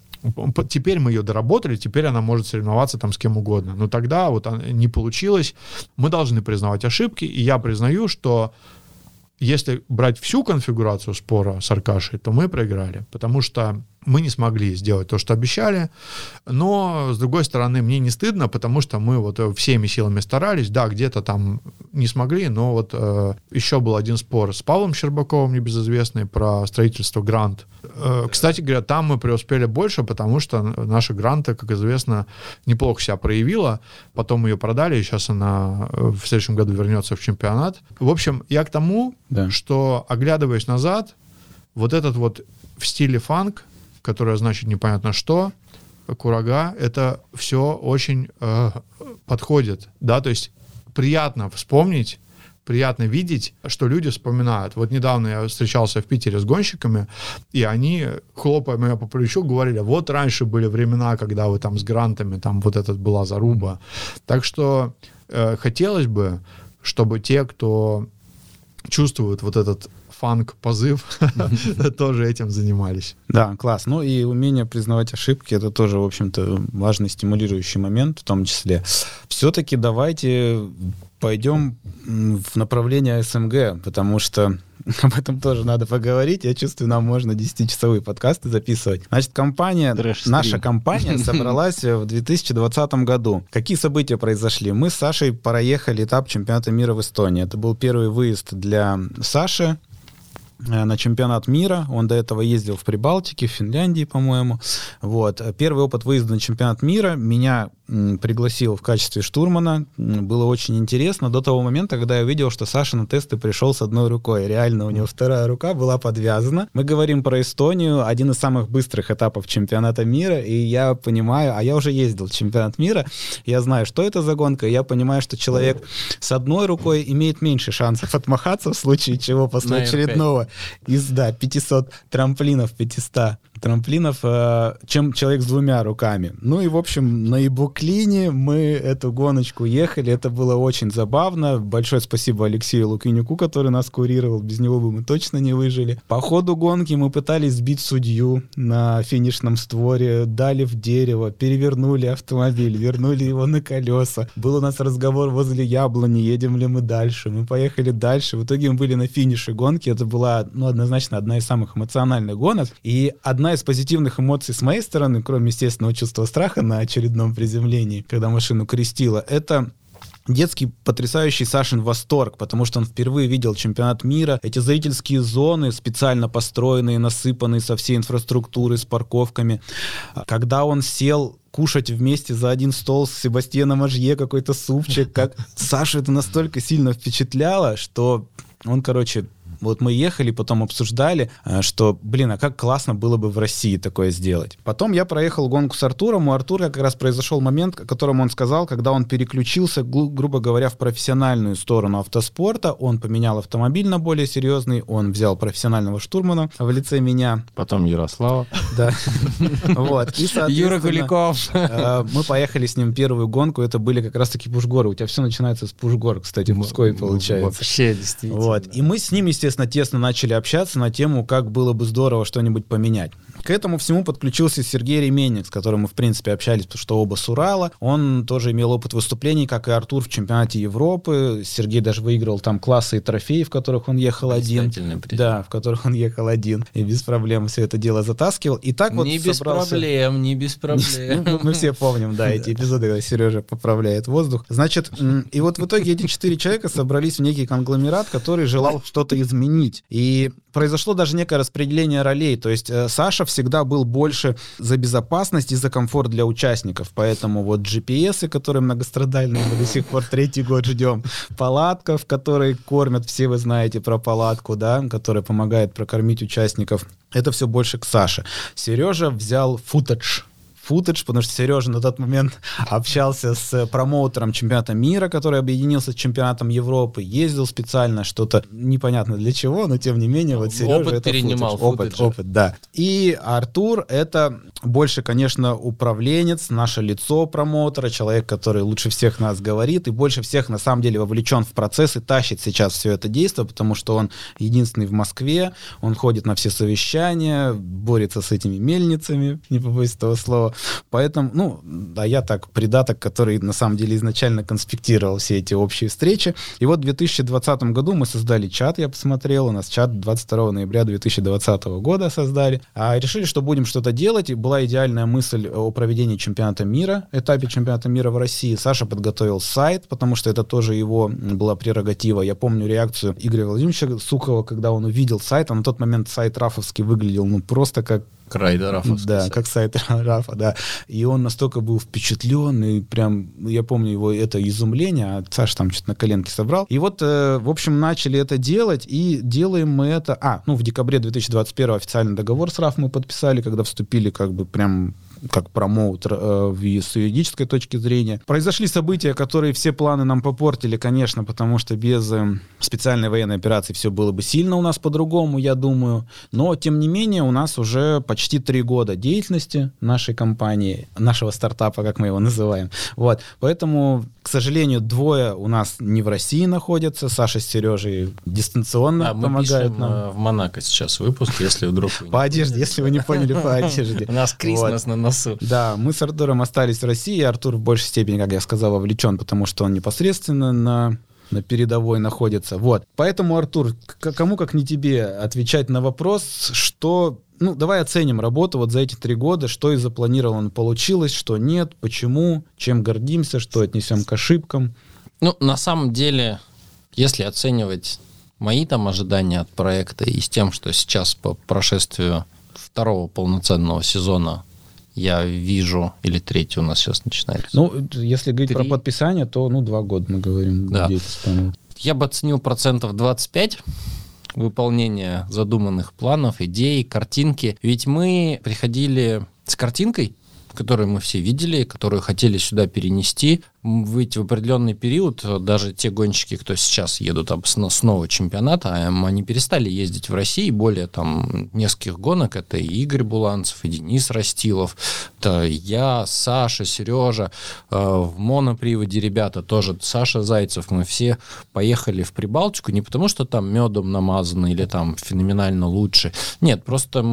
теперь мы ее доработали, теперь она может соревноваться там с кем угодно. Но тогда вот не получилось. Мы должны признавать ошибки, и я признаю, что если брать всю конфигурацию спора с Аркашей, то мы проиграли. Потому что мы не смогли сделать то, что обещали, но, с другой стороны, мне не стыдно, потому что мы вот э, всеми силами старались, да, где-то там не смогли, но вот э, еще был один спор с Павлом Щербаковым, небезызвестный, про строительство Грант. Э, кстати говоря, там мы преуспели больше, потому что наша Гранта, как известно, неплохо себя проявила, потом ее продали, и сейчас она э, в следующем году вернется в чемпионат. В общем, я к тому, да. что, оглядываясь назад, вот этот вот в стиле фанк, которая значит непонятно что, курага, это все очень э, подходит, да, то есть приятно вспомнить, приятно видеть, что люди вспоминают. Вот недавно я встречался в Питере с гонщиками, и они, хлопая меня по плечу, говорили, вот раньше были времена, когда вы там с грантами, там вот этот была заруба. Так что э, хотелось бы, чтобы те, кто чувствует вот этот фанк-позыв, тоже этим занимались. Да, класс. Ну и умение признавать ошибки, это тоже, в общем-то, важный стимулирующий момент в том числе. Все-таки давайте пойдем в направление СМГ, потому что об этом тоже надо поговорить. Я чувствую, нам можно 10-часовые подкасты записывать. Значит, компания, наша компания собралась в 2020 году. Какие события произошли? Мы с Сашей проехали этап чемпионата мира в Эстонии. Это был первый выезд для Саши на чемпионат мира. Он до этого ездил в Прибалтике, в Финляндии, по-моему. Вот. Первый опыт выезда на чемпионат мира меня пригласил в качестве штурмана. Было очень интересно до того момента, когда я увидел, что Саша на тесты пришел с одной рукой. Реально, у него вторая рука была подвязана. Мы говорим про Эстонию, один из самых быстрых этапов чемпионата мира, и я понимаю, а я уже ездил в чемпионат мира, я знаю, что это за гонка, и я понимаю, что человек с одной рукой имеет меньше шансов отмахаться в случае чего после очередного из, да, 500 трамплинов, 500 трамплинов, э, чем человек с двумя руками. Ну и, в общем, на Ибуклине мы эту гоночку ехали, это было очень забавно. Большое спасибо Алексею Лукинюку, который нас курировал, без него бы мы точно не выжили. По ходу гонки мы пытались сбить судью на финишном створе, дали в дерево, перевернули автомобиль, вернули его на колеса. Был у нас разговор возле яблони, едем ли мы дальше. Мы поехали дальше, в итоге мы были на финише гонки, это была, ну, однозначно одна из самых эмоциональных гонок, и одна из позитивных эмоций с моей стороны, кроме естественного чувства страха на очередном приземлении, когда машину крестила, это детский потрясающий Сашин восторг, потому что он впервые видел чемпионат мира, эти зрительские зоны, специально построенные, насыпанные со всей инфраструктурой, с парковками. Когда он сел кушать вместе за один стол с Себастьяном Ажье какой-то супчик, как Саша это настолько сильно впечатляло, что он, короче, вот мы ехали, потом обсуждали, э, что, блин, а как классно было бы в России такое сделать. Потом я проехал гонку с Артуром. У Артура как раз произошел момент, о котором он сказал, когда он переключился, грубо говоря, в профессиональную сторону автоспорта. Он поменял автомобиль на более серьезный, он взял профессионального штурмана в лице меня. Потом Ярослава. Да. Вот. Юра Куликов. Э, мы поехали с ним первую гонку, это были как раз-таки Пушгоры. У тебя все начинается с Пушгор, кстати, мужской получается. Вообще, действительно. Вот. И мы с ним, естественно, естественно, тесно начали общаться на тему, как было бы здорово что-нибудь поменять. К этому всему подключился Сергей Ременник, с которым мы, в принципе, общались, потому что оба с Урала. Он тоже имел опыт выступлений, как и Артур в чемпионате Европы. Сергей даже выиграл там классы и трофеи, в которых он ехал один. Да, в которых он ехал один. И без проблем все это дело затаскивал. И так вот Не без проблем, не без проблем. Ну, мы все помним, да, эти эпизоды, когда Сережа поправляет воздух. Значит, и вот в итоге эти четыре человека собрались в некий конгломерат, который желал что-то изменить. И произошло даже некое распределение ролей. То есть э, Саша всегда был больше за безопасность и за комфорт для участников. Поэтому вот GPS, которые многострадальные, мы до сих пор третий год ждем. Палатка, в которой кормят, все вы знаете про палатку, да, которая помогает прокормить участников. Это все больше к Саше. Сережа взял футаж футаж, потому что Сережа на тот момент общался с промоутером чемпионата мира, который объединился с чемпионатом Европы, ездил специально, что-то непонятно для чего, но тем не менее вот Сережа опыт это перенимал, опыт, опыт, да. И Артур это больше, конечно, управленец, наше лицо промоутера, человек, который лучше всех нас говорит и больше всех на самом деле вовлечен в процесс и тащит сейчас все это действие, потому что он единственный в Москве, он ходит на все совещания, борется с этими мельницами, не побоюсь этого слова, Поэтому, ну, да, я так, придаток, который на самом деле изначально конспектировал все эти общие встречи. И вот в 2020 году мы создали чат, я посмотрел, у нас чат 22 ноября 2020 года создали. А решили, что будем что-то делать, и была идеальная мысль о проведении чемпионата мира, этапе чемпионата мира в России. Саша подготовил сайт, потому что это тоже его была прерогатива. Я помню реакцию Игоря Владимировича Сухова, когда он увидел сайт, а на тот момент сайт Рафовский выглядел ну просто как Край, да, Рафовский. Да, как сайт Рафа, да. И он настолько был впечатлен, и прям, я помню его это изумление, а Саша там что-то на коленке собрал. И вот, э, в общем, начали это делать, и делаем мы это... А, ну, в декабре 2021 официальный договор с Раф мы подписали, когда вступили как бы прям как промоутер э, с юридической точки зрения. Произошли события, которые все планы нам попортили, конечно, потому что без э, специальной военной операции все было бы сильно у нас по-другому, я думаю. Но, тем не менее, у нас уже почти три года деятельности нашей компании, нашего стартапа, как мы его называем. Вот. Поэтому, к сожалению, двое у нас не в России находятся. Саша с Сережей дистанционно да, помогают мы нам. Э, в Монако сейчас выпуск, если вдруг... По одежде, если вы не поняли, по одежде. У нас Крисмас на носу. Да, мы с Артуром остались в России. Артур в большей степени, как я сказал, вовлечен, потому что он непосредственно на на передовой находится. Вот. Поэтому, Артур, кому как не тебе отвечать на вопрос, что ну, давай оценим работу вот за эти три года, что из запланировано получилось, что нет, почему, чем гордимся, что отнесем к ошибкам. Ну, на самом деле, если оценивать мои там ожидания от проекта и с тем, что сейчас по прошествию второго полноценного сезона я вижу, или третий у нас сейчас начинается. Ну, если говорить Три. про подписание, то, ну, два года мы говорим. Да. Я бы оценил процентов 25 выполнения задуманных планов, идей, картинки. Ведь мы приходили с картинкой, которую мы все видели, которую хотели сюда перенести, ведь в определенный период даже те гонщики, кто сейчас едут снова чемпионата, а они перестали ездить в России. Более там нескольких гонок это и Игорь Буланцев, и Денис Растилов, это я, Саша, Сережа, э, в моноприводе ребята тоже, Саша Зайцев, мы все поехали в Прибалтику не потому, что там медом намазано или там феноменально лучше. Нет, просто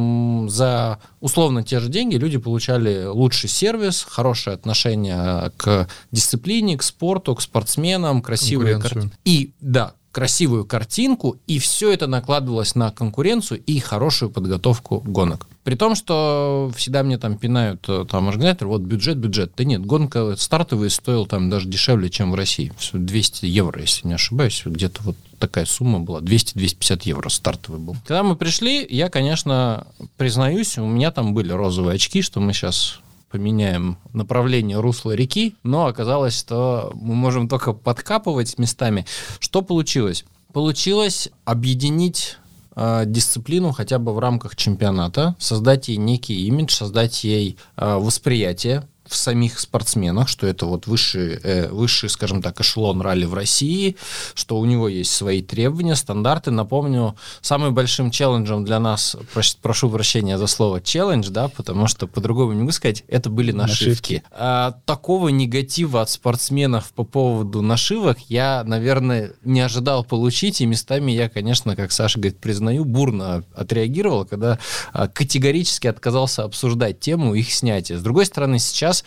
за условно те же деньги люди получали лучший сервис, хорошее отношение к дисциплине дисциплине, к спорту, к спортсменам, красивые картинки. И да, красивую картинку, и все это накладывалось на конкуренцию и хорошую подготовку гонок. При том, что всегда мне там пинают э, там организаторы, вот бюджет, бюджет. Да нет, гонка стартовый стоил там даже дешевле, чем в России. 200 евро, если не ошибаюсь, где-то вот такая сумма была, 200-250 евро стартовый был. Когда мы пришли, я, конечно, признаюсь, у меня там были розовые очки, что мы сейчас поменяем направление русла реки, но оказалось, что мы можем только подкапывать местами. Что получилось? Получилось объединить э, дисциплину хотя бы в рамках чемпионата, создать ей некий имидж, создать ей э, восприятие, в самих спортсменах, что это вот высший, э, высший, скажем так, эшелон ралли в России, что у него есть свои требования, стандарты. Напомню, самым большим челленджем для нас, прошу прощения за слово челлендж, да, потому что по-другому не могу сказать, это были нашивки. нашивки. А, такого негатива от спортсменов по поводу нашивок я, наверное, не ожидал получить, и местами я, конечно, как Саша говорит, признаю, бурно отреагировал, когда а, категорически отказался обсуждать тему их снятия. С другой стороны, сейчас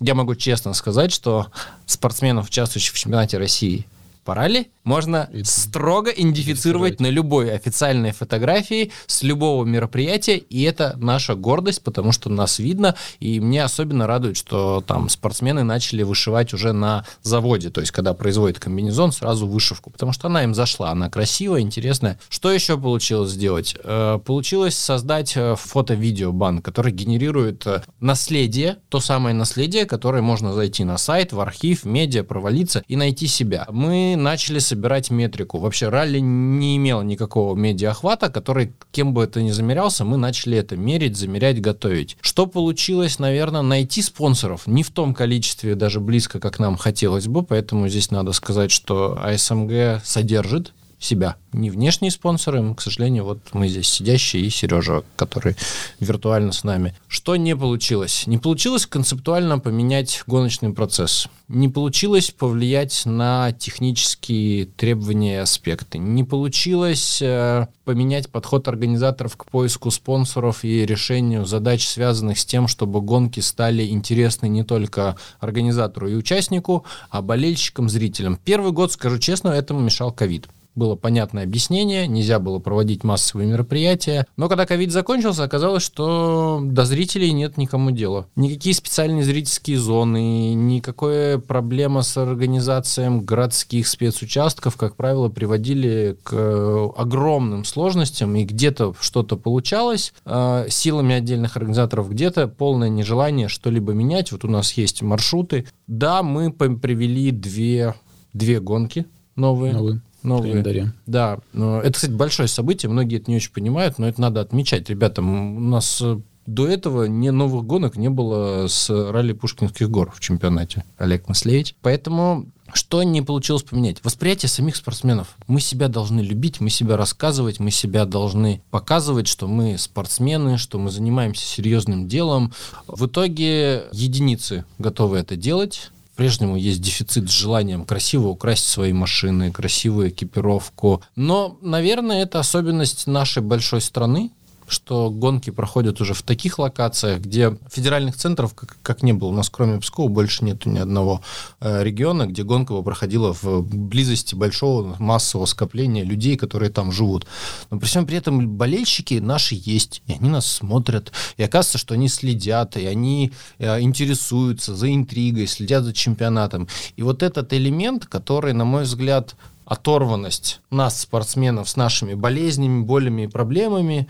я могу честно сказать, что спортсменов, участвующих в чемпионате России по ралли, можно и строго идентифицировать на любой официальной фотографии с любого мероприятия, и это наша гордость, потому что нас видно, и мне особенно радует, что там спортсмены начали вышивать уже на заводе, то есть когда производит комбинезон, сразу вышивку, потому что она им зашла, она красивая, интересная. Что еще получилось сделать? Э, получилось создать э, фото-видео-банк, который генерирует э, наследие, то самое наследие, которое можно зайти на сайт, в архив, медиа, провалиться и найти себя. Мы начали собирать метрику. Вообще ралли не имел никакого медиахвата, который кем бы это ни замерялся, мы начали это мерить, замерять, готовить. Что получилось, наверное, найти спонсоров не в том количестве даже близко, как нам хотелось бы, поэтому здесь надо сказать, что АСМГ содержит себя. Не внешние спонсоры, к сожалению, вот мы здесь сидящие и Сережа, который виртуально с нами. Что не получилось? Не получилось концептуально поменять гоночный процесс. Не получилось повлиять на технические требования и аспекты. Не получилось э, поменять подход организаторов к поиску спонсоров и решению задач, связанных с тем, чтобы гонки стали интересны не только организатору и участнику, а болельщикам, зрителям. Первый год, скажу честно, этому мешал ковид было понятное объяснение, нельзя было проводить массовые мероприятия. Но когда ковид закончился, оказалось, что до зрителей нет никому дела. Никакие специальные зрительские зоны, никакая проблема с организацией городских спецучастков, как правило, приводили к э, огромным сложностям, и где-то что-то получалось э, силами отдельных организаторов, где-то полное нежелание что-либо менять. Вот у нас есть маршруты. Да, мы привели две, две гонки новые. Новые новые. календаре. Да, это, кстати, большое событие, многие это не очень понимают, но это надо отмечать. Ребята, у нас э, до этого ни новых гонок не было с ралли Пушкинских гор в чемпионате. Олег Маслевич. Поэтому что не получилось поменять? Восприятие самих спортсменов. Мы себя должны любить, мы себя рассказывать, мы себя должны показывать, что мы спортсмены, что мы занимаемся серьезным делом. В итоге единицы готовы это делать по-прежнему есть дефицит с желанием красиво украсть свои машины, красивую экипировку. Но, наверное, это особенность нашей большой страны, что гонки проходят уже в таких локациях, где федеральных центров, как, как не было, у нас кроме Пскова больше нету ни одного э, региона, где гонка бы проходила в близости большого массового скопления людей, которые там живут. Но при всем при этом болельщики наши есть, и они нас смотрят, и оказывается, что они следят, и они э, интересуются за интригой, следят за чемпионатом. И вот этот элемент, который, на мой взгляд, оторванность нас, спортсменов, с нашими болезнями, болями и проблемами,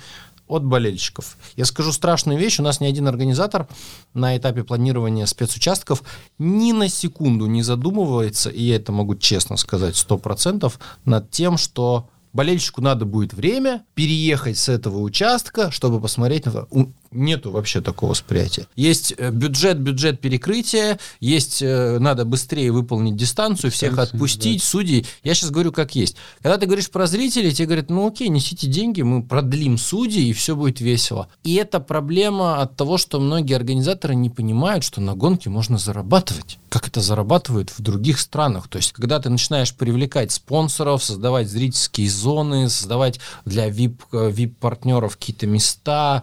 от болельщиков. Я скажу страшную вещь, у нас ни один организатор на этапе планирования спецучастков ни на секунду не задумывается, и я это могу честно сказать, 100%, над тем, что болельщику надо будет время переехать с этого участка, чтобы посмотреть нету вообще такого восприятия. Есть э, бюджет, бюджет перекрытия, есть э, надо быстрее выполнить дистанцию, всех отпустить, да. судей. Я сейчас говорю как есть. Когда ты говоришь про зрителей, тебе говорят, ну окей, несите деньги, мы продлим судей, и все будет весело. И это проблема от того, что многие организаторы не понимают, что на гонке можно зарабатывать. Как это зарабатывают в других странах. То есть, когда ты начинаешь привлекать спонсоров, создавать зрительские зоны, создавать для VIP, VIP-партнеров э, какие-то места,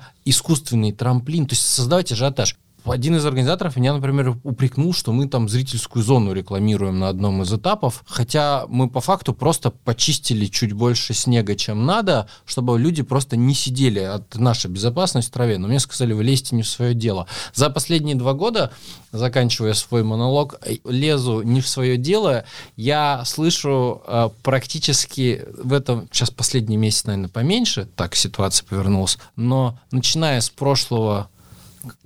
искусственный трамплин, то есть создавать ажиотаж. Один из организаторов меня, например, упрекнул, что мы там зрительскую зону рекламируем на одном из этапов, хотя мы по факту просто почистили чуть больше снега, чем надо, чтобы люди просто не сидели от нашей безопасности в траве. Но мне сказали, вы лезьте не в свое дело. За последние два года, заканчивая свой монолог, лезу не в свое дело. Я слышу э, практически в этом, сейчас последний месяц, наверное, поменьше, так ситуация повернулась, но начиная с прошлого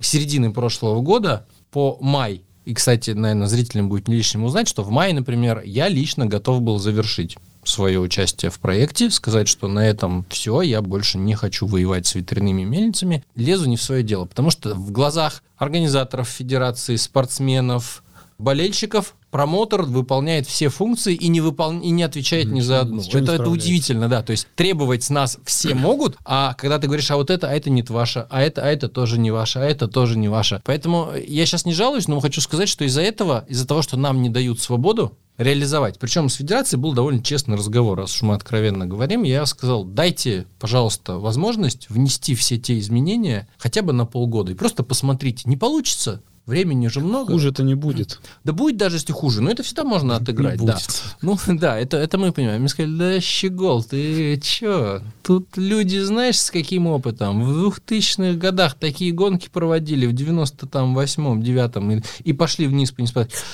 середины прошлого года по май, и, кстати, наверное, зрителям будет не лишним узнать, что в мае, например, я лично готов был завершить свое участие в проекте, сказать, что на этом все, я больше не хочу воевать с ветряными мельницами, лезу не в свое дело, потому что в глазах организаторов федерации, спортсменов, болельщиков промоутер выполняет все функции и не, выпол... и не отвечает ни за одну. Это, это удивительно, да. То есть требовать с нас все могут, а когда ты говоришь, а вот это, а это не ваше, а это, а это тоже не ваше, а это тоже не ваше. Поэтому я сейчас не жалуюсь, но хочу сказать, что из-за этого, из-за того, что нам не дают свободу, реализовать. Причем с федерацией был довольно честный разговор, раз уж мы откровенно говорим. Я сказал, дайте, пожалуйста, возможность внести все те изменения хотя бы на полгода. И просто посмотрите, не получится, Времени же много. Хуже это не будет. Да будет даже если хуже, но это всегда можно отыграть. Не да. Ну да, это, это мы понимаем. Мне сказали, да щегол, ты чё? Тут люди, знаешь, с каким опытом? В 2000-х годах такие гонки проводили, в 98-м, 9-м, и, и пошли вниз по неспособности.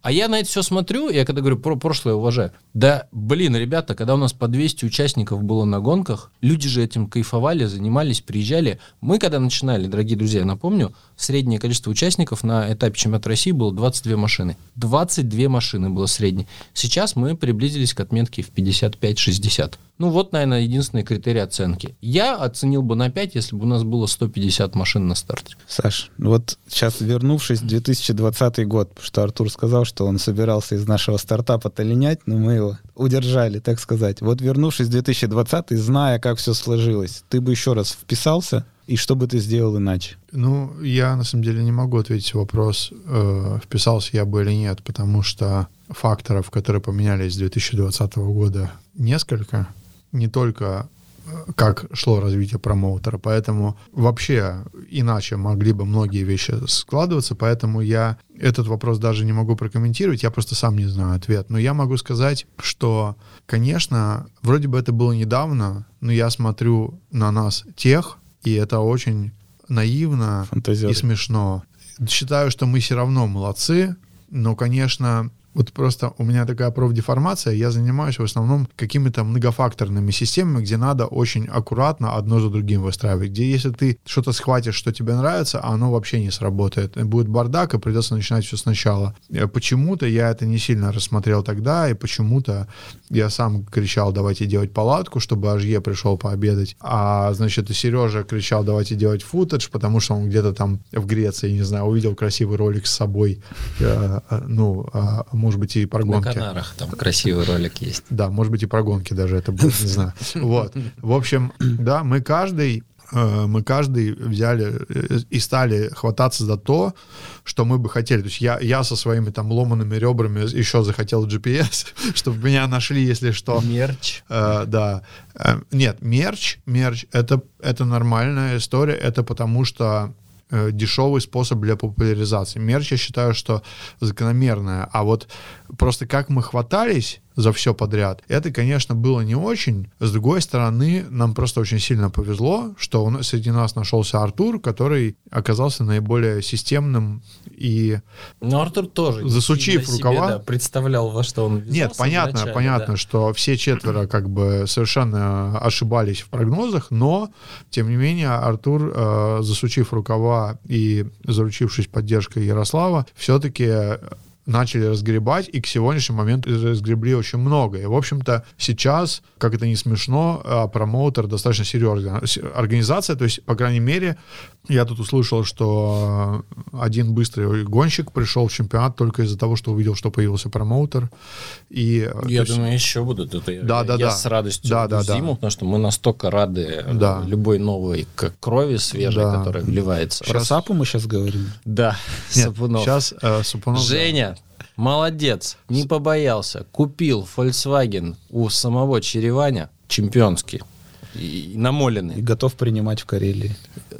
А я на это все смотрю, я когда говорю про прошлое уважаю. Да, блин, ребята, когда у нас по 200 участников было на гонках, люди же этим кайфовали, занимались, приезжали. Мы когда начинали, дорогие друзья, напомню, среднее количество участников на этапе чемпионата России было 22 машины. 22 машины было среднее. Сейчас мы приблизились к отметке в 55-60. Ну вот, наверное, единственный критерий оценки. Я оценил бы на 5, если бы у нас было 150 машин на старте. Саш, вот сейчас вернувшись в 2020 год, потому что Артур сказал, что он собирался из нашего стартапа-то линять, но мы его удержали, так сказать. Вот вернувшись в 2020, зная, как все сложилось, ты бы еще раз вписался, и что бы ты сделал иначе? Ну, я на самом деле не могу ответить вопрос, э, вписался я бы или нет, потому что факторов, которые поменялись с 2020 года, несколько не только э, как шло развитие промоутера, поэтому вообще иначе могли бы многие вещи складываться, поэтому я этот вопрос даже не могу прокомментировать, я просто сам не знаю ответ. Но я могу сказать, что, конечно, вроде бы это было недавно, но я смотрю на нас тех, и это очень наивно Фантазер. и смешно. Считаю, что мы все равно молодцы, но, конечно, вот просто у меня такая профдеформация, я занимаюсь в основном какими-то многофакторными системами, где надо очень аккуратно одно за другим выстраивать, где если ты что-то схватишь, что тебе нравится, а оно вообще не сработает. Будет бардак, и придется начинать все сначала. Э, почему-то я это не сильно рассмотрел тогда, и почему-то я сам кричал, давайте делать палатку, чтобы Ажье пришел пообедать, а, значит, и Сережа кричал, давайте делать футаж, потому что он где-то там в Греции, не знаю, увидел красивый ролик с собой, э, э, ну, э, может быть, и про На гонки. Канарах там красивый ролик есть. Да, может быть, и про гонки даже это будет, не знаю. Вот. В общем, да, мы каждый э, мы каждый взяли э, и стали хвататься за то, что мы бы хотели. То есть я, я со своими там ломанными ребрами еще захотел GPS, чтобы меня нашли, если что. Мерч. Э, да. Э, нет, мерч, мерч это, это нормальная история, это потому что э, дешевый способ для популяризации. Мерч, я считаю, что закономерная. А вот просто как мы хватались за все подряд, это, конечно, было не очень. С другой стороны, нам просто очень сильно повезло, что у нас, среди нас нашелся Артур, который оказался наиболее системным и Ну, Артур тоже. Засучив себе, рукава. да, представлял, во что он Нет, понятно, вначале, понятно, да. что все четверо как бы совершенно ошибались в прогнозах, но тем не менее Артур, э, засучив рукава и заручившись поддержкой Ярослава, все-таки начали разгребать, и к сегодняшнему моменту разгребли очень много. И, в общем-то, сейчас, как это не смешно, а, промоутер достаточно серьезная организация, то есть, по крайней мере, я тут услышал, что один быстрый гонщик пришел в чемпионат только из-за того, что увидел, что появился промоутер. И, Я есть- думаю, еще будут. Это я- Да, да, я да. с радостью Да, да, да. зиму, потому что мы настолько рады э, Да. любой новой крови свежей, Да. которая вливается. Про Сапу мы сейчас говорим. Да, Нет, Сапунов. сейчас э, Сапунов, да. Женя, молодец, не побоялся, купил Volkswagen у самого Череваня, чемпионский, и, и намоленный, И готов принимать в Карелии.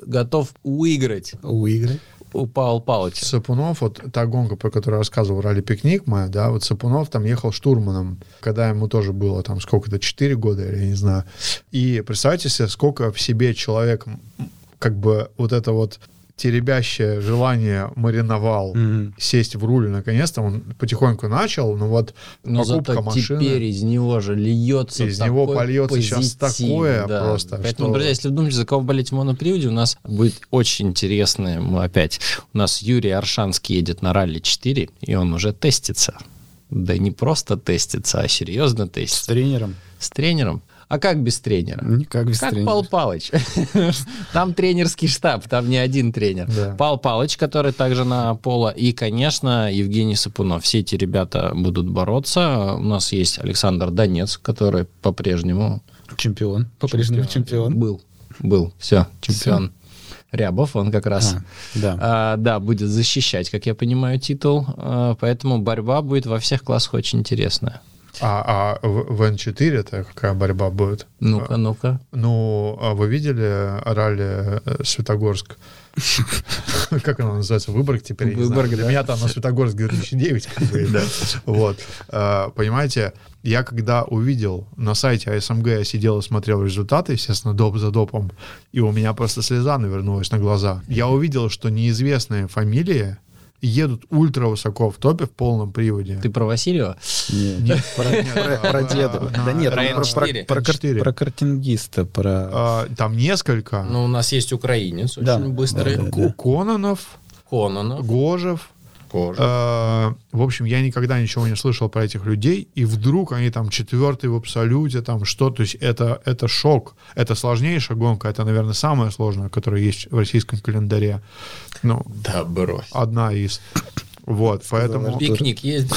готов выиграть Выиграть. у Павла Павловича. Сапунов, вот та гонка, про которую я рассказывал, ралли-пикник моя, да, вот Сапунов там ехал штурманом, когда ему тоже было там сколько-то, 4 года или я не знаю. И представьте себе, сколько в себе человек как бы вот это вот теребящее желание мариновал Мгм. сесть в руль наконец-то, он потихоньку начал, но вот Но покупка зато машины... теперь из него же льется Из него польется позитив, такое да. просто, Поэтому, что- друзья, если вы думаете, за кого болеть в моноприводе, у нас будет очень интересное. Мы опять... У нас Юрий Аршанский едет на ралли 4, и он уже тестится. Да не просто тестится, а серьезно С тестится. тренером. С тренером. А как без тренера? Никак без Как тренера. Пал Палыч. Там тренерский штаб, там не один тренер. Да. Пал Палыч, который также на поло, и, конечно, Евгений Сапунов. Все эти ребята будут бороться. У нас есть Александр Донец, который по-прежнему Чемпион. По-прежнему чемпион. был. Был. Все, чемпион. Рябов, он как раз... А, да. а, да, будет защищать, как я понимаю, титул. А, поэтому борьба будет во всех классах очень интересная. А, а в, в N4-то какая борьба будет? Ну-ка, ну-ка. Ну, а вы видели ралли э, Светогорск? Как оно называется? Выборг теперь? Выборг, Для меня там на Светогорск 2009. как бы, да. Вот. Э, Понимаете, я когда увидел на сайте АСМГ, я сидел и смотрел результаты, естественно, доп за допом, и у меня просто слеза навернулась на глаза. Я увидел, что неизвестные фамилии едут ультра высоко в топе в полном приводе. Ты про Васильева? Не, Нет, про, деда. Да нет, про про, про- N4. про кар- N4. про картингиста, про... А, Там несколько. Ну, у нас есть украинец, очень быстрый. Кононов, Кононов. Гожев, Кожа. Э, В общем, я никогда ничего не слышал про этих людей, и вдруг они там четвертый в абсолюте, там что, то есть это, это шок, это сложнейшая гонка, это, наверное, самая сложная, которая есть в российском календаре. Ну, Да, брось. одна из. Вот, поэтому Пикник есть.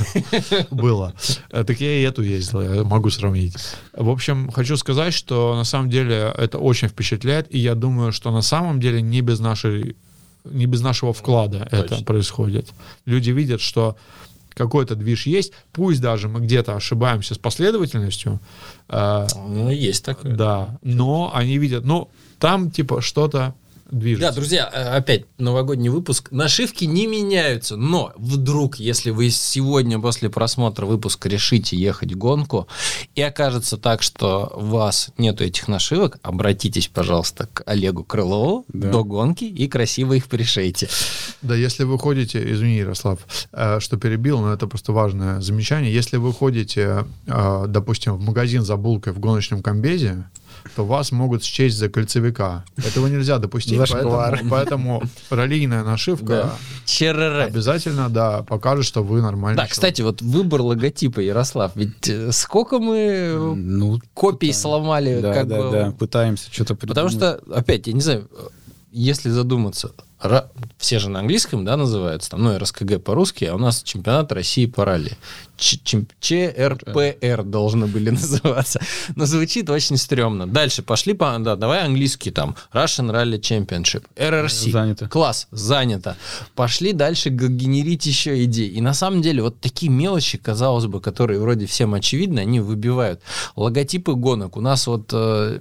было. Э, Так я и эту ездил, я могу сравнить. В общем, хочу сказать, что на самом деле это очень впечатляет, и я думаю, что на самом деле не без нашей не без нашего вклада это Точно. происходит. Люди видят, что какой-то движ есть, пусть даже мы где-то ошибаемся с последовательностью, э, Ну, есть такое. да, но они видят, ну, там типа что-то движется. Да, друзья, э, опять новогодний выпуск. Нашивки не меняются, но вдруг, если вы сегодня после просмотра выпуска решите ехать в гонку, и окажется так, что у вас нету этих нашивок, обратитесь, пожалуйста, к Олегу Крылову Да. до гонки и красиво их пришейте. Да, если вы ходите, извини, Ярослав, э, что перебил, но это просто важное замечание. Если вы ходите, э, допустим, в магазин за булкой в гоночном комбезе, то вас могут счесть за кольцевика. Этого нельзя допустить, поэтому, поэтому раллийная нашивка Да. Обязательно, да, покажет, что вы нормальный Да, человек. кстати, вот выбор логотипа, Ярослав, ведь э, сколько мы э, Ну, копий сломали, да, как да, бы, да, пытаемся что-то Потому придумать. что, опять, я не знаю, если задуматься, все же на английском, да, называются, там, ну, РСКГ по-русски, а у нас чемпионат России по ралли. ЧРПР должны были называться. Но звучит очень стрёмно. Дальше пошли по... Да, давай английский там. Russian Rally Championship. RRC. Занято. Класс, занято. Пошли дальше генерить еще идеи. И на самом деле вот такие мелочи, казалось бы, которые вроде всем очевидны, они выбивают. Логотипы гонок. У нас вот э,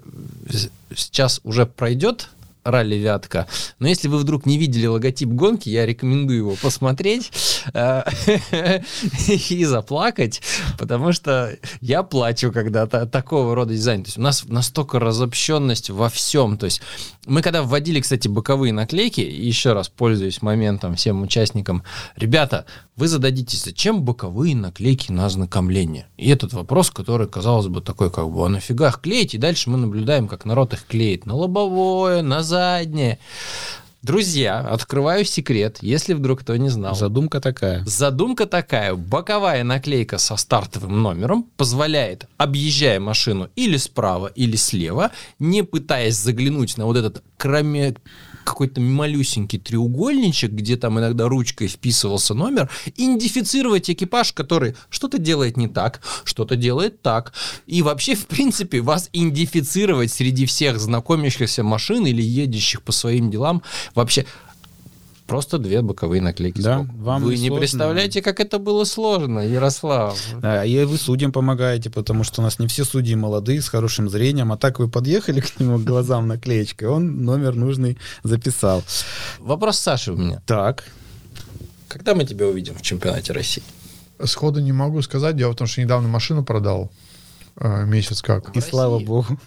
сейчас уже пройдет ралли Вятка. Но если вы вдруг не видели логотип гонки, я рекомендую его посмотреть э, и заплакать, потому что я плачу, когда та- такого рода дизайн. То есть у нас настолько разобщенность во всем. То есть мы когда вводили, кстати, боковые наклейки, еще раз пользуюсь моментом всем участникам, ребята, вы зададитесь, зачем боковые наклейки на ознакомление? И этот вопрос, который, казалось бы, такой, как бы, а нафига их клеить? И дальше мы наблюдаем, как народ их клеит на лобовое, на заднее. Друзья, открываю секрет, если вдруг кто не знал. Задумка такая. Задумка такая. Боковая наклейка со стартовым номером позволяет, объезжая машину или справа, или слева, не пытаясь заглянуть на вот этот кроме какой-то малюсенький треугольничек, где там иногда ручкой вписывался номер, идентифицировать экипаж, который что-то делает не так, что-то делает так. И вообще, в принципе, вас идентифицировать среди всех знакомящихся машин или едущих по своим делам вообще Просто две боковые наклейки. Да, вам Вы не не сложно? представляете, как это было сложно, Ярослав. Да, и вы судьям помогаете, потому что у нас не все судьи молодые, с хорошим зрением, а так вы подъехали к нему к глазам наклеечкой, он номер нужный записал. Вопрос Саши у меня. Так, Когда мы тебя увидим в чемпионате России? Сходу не могу сказать. Дело в том, что недавно машину продал. э, месяц как. и слава богу.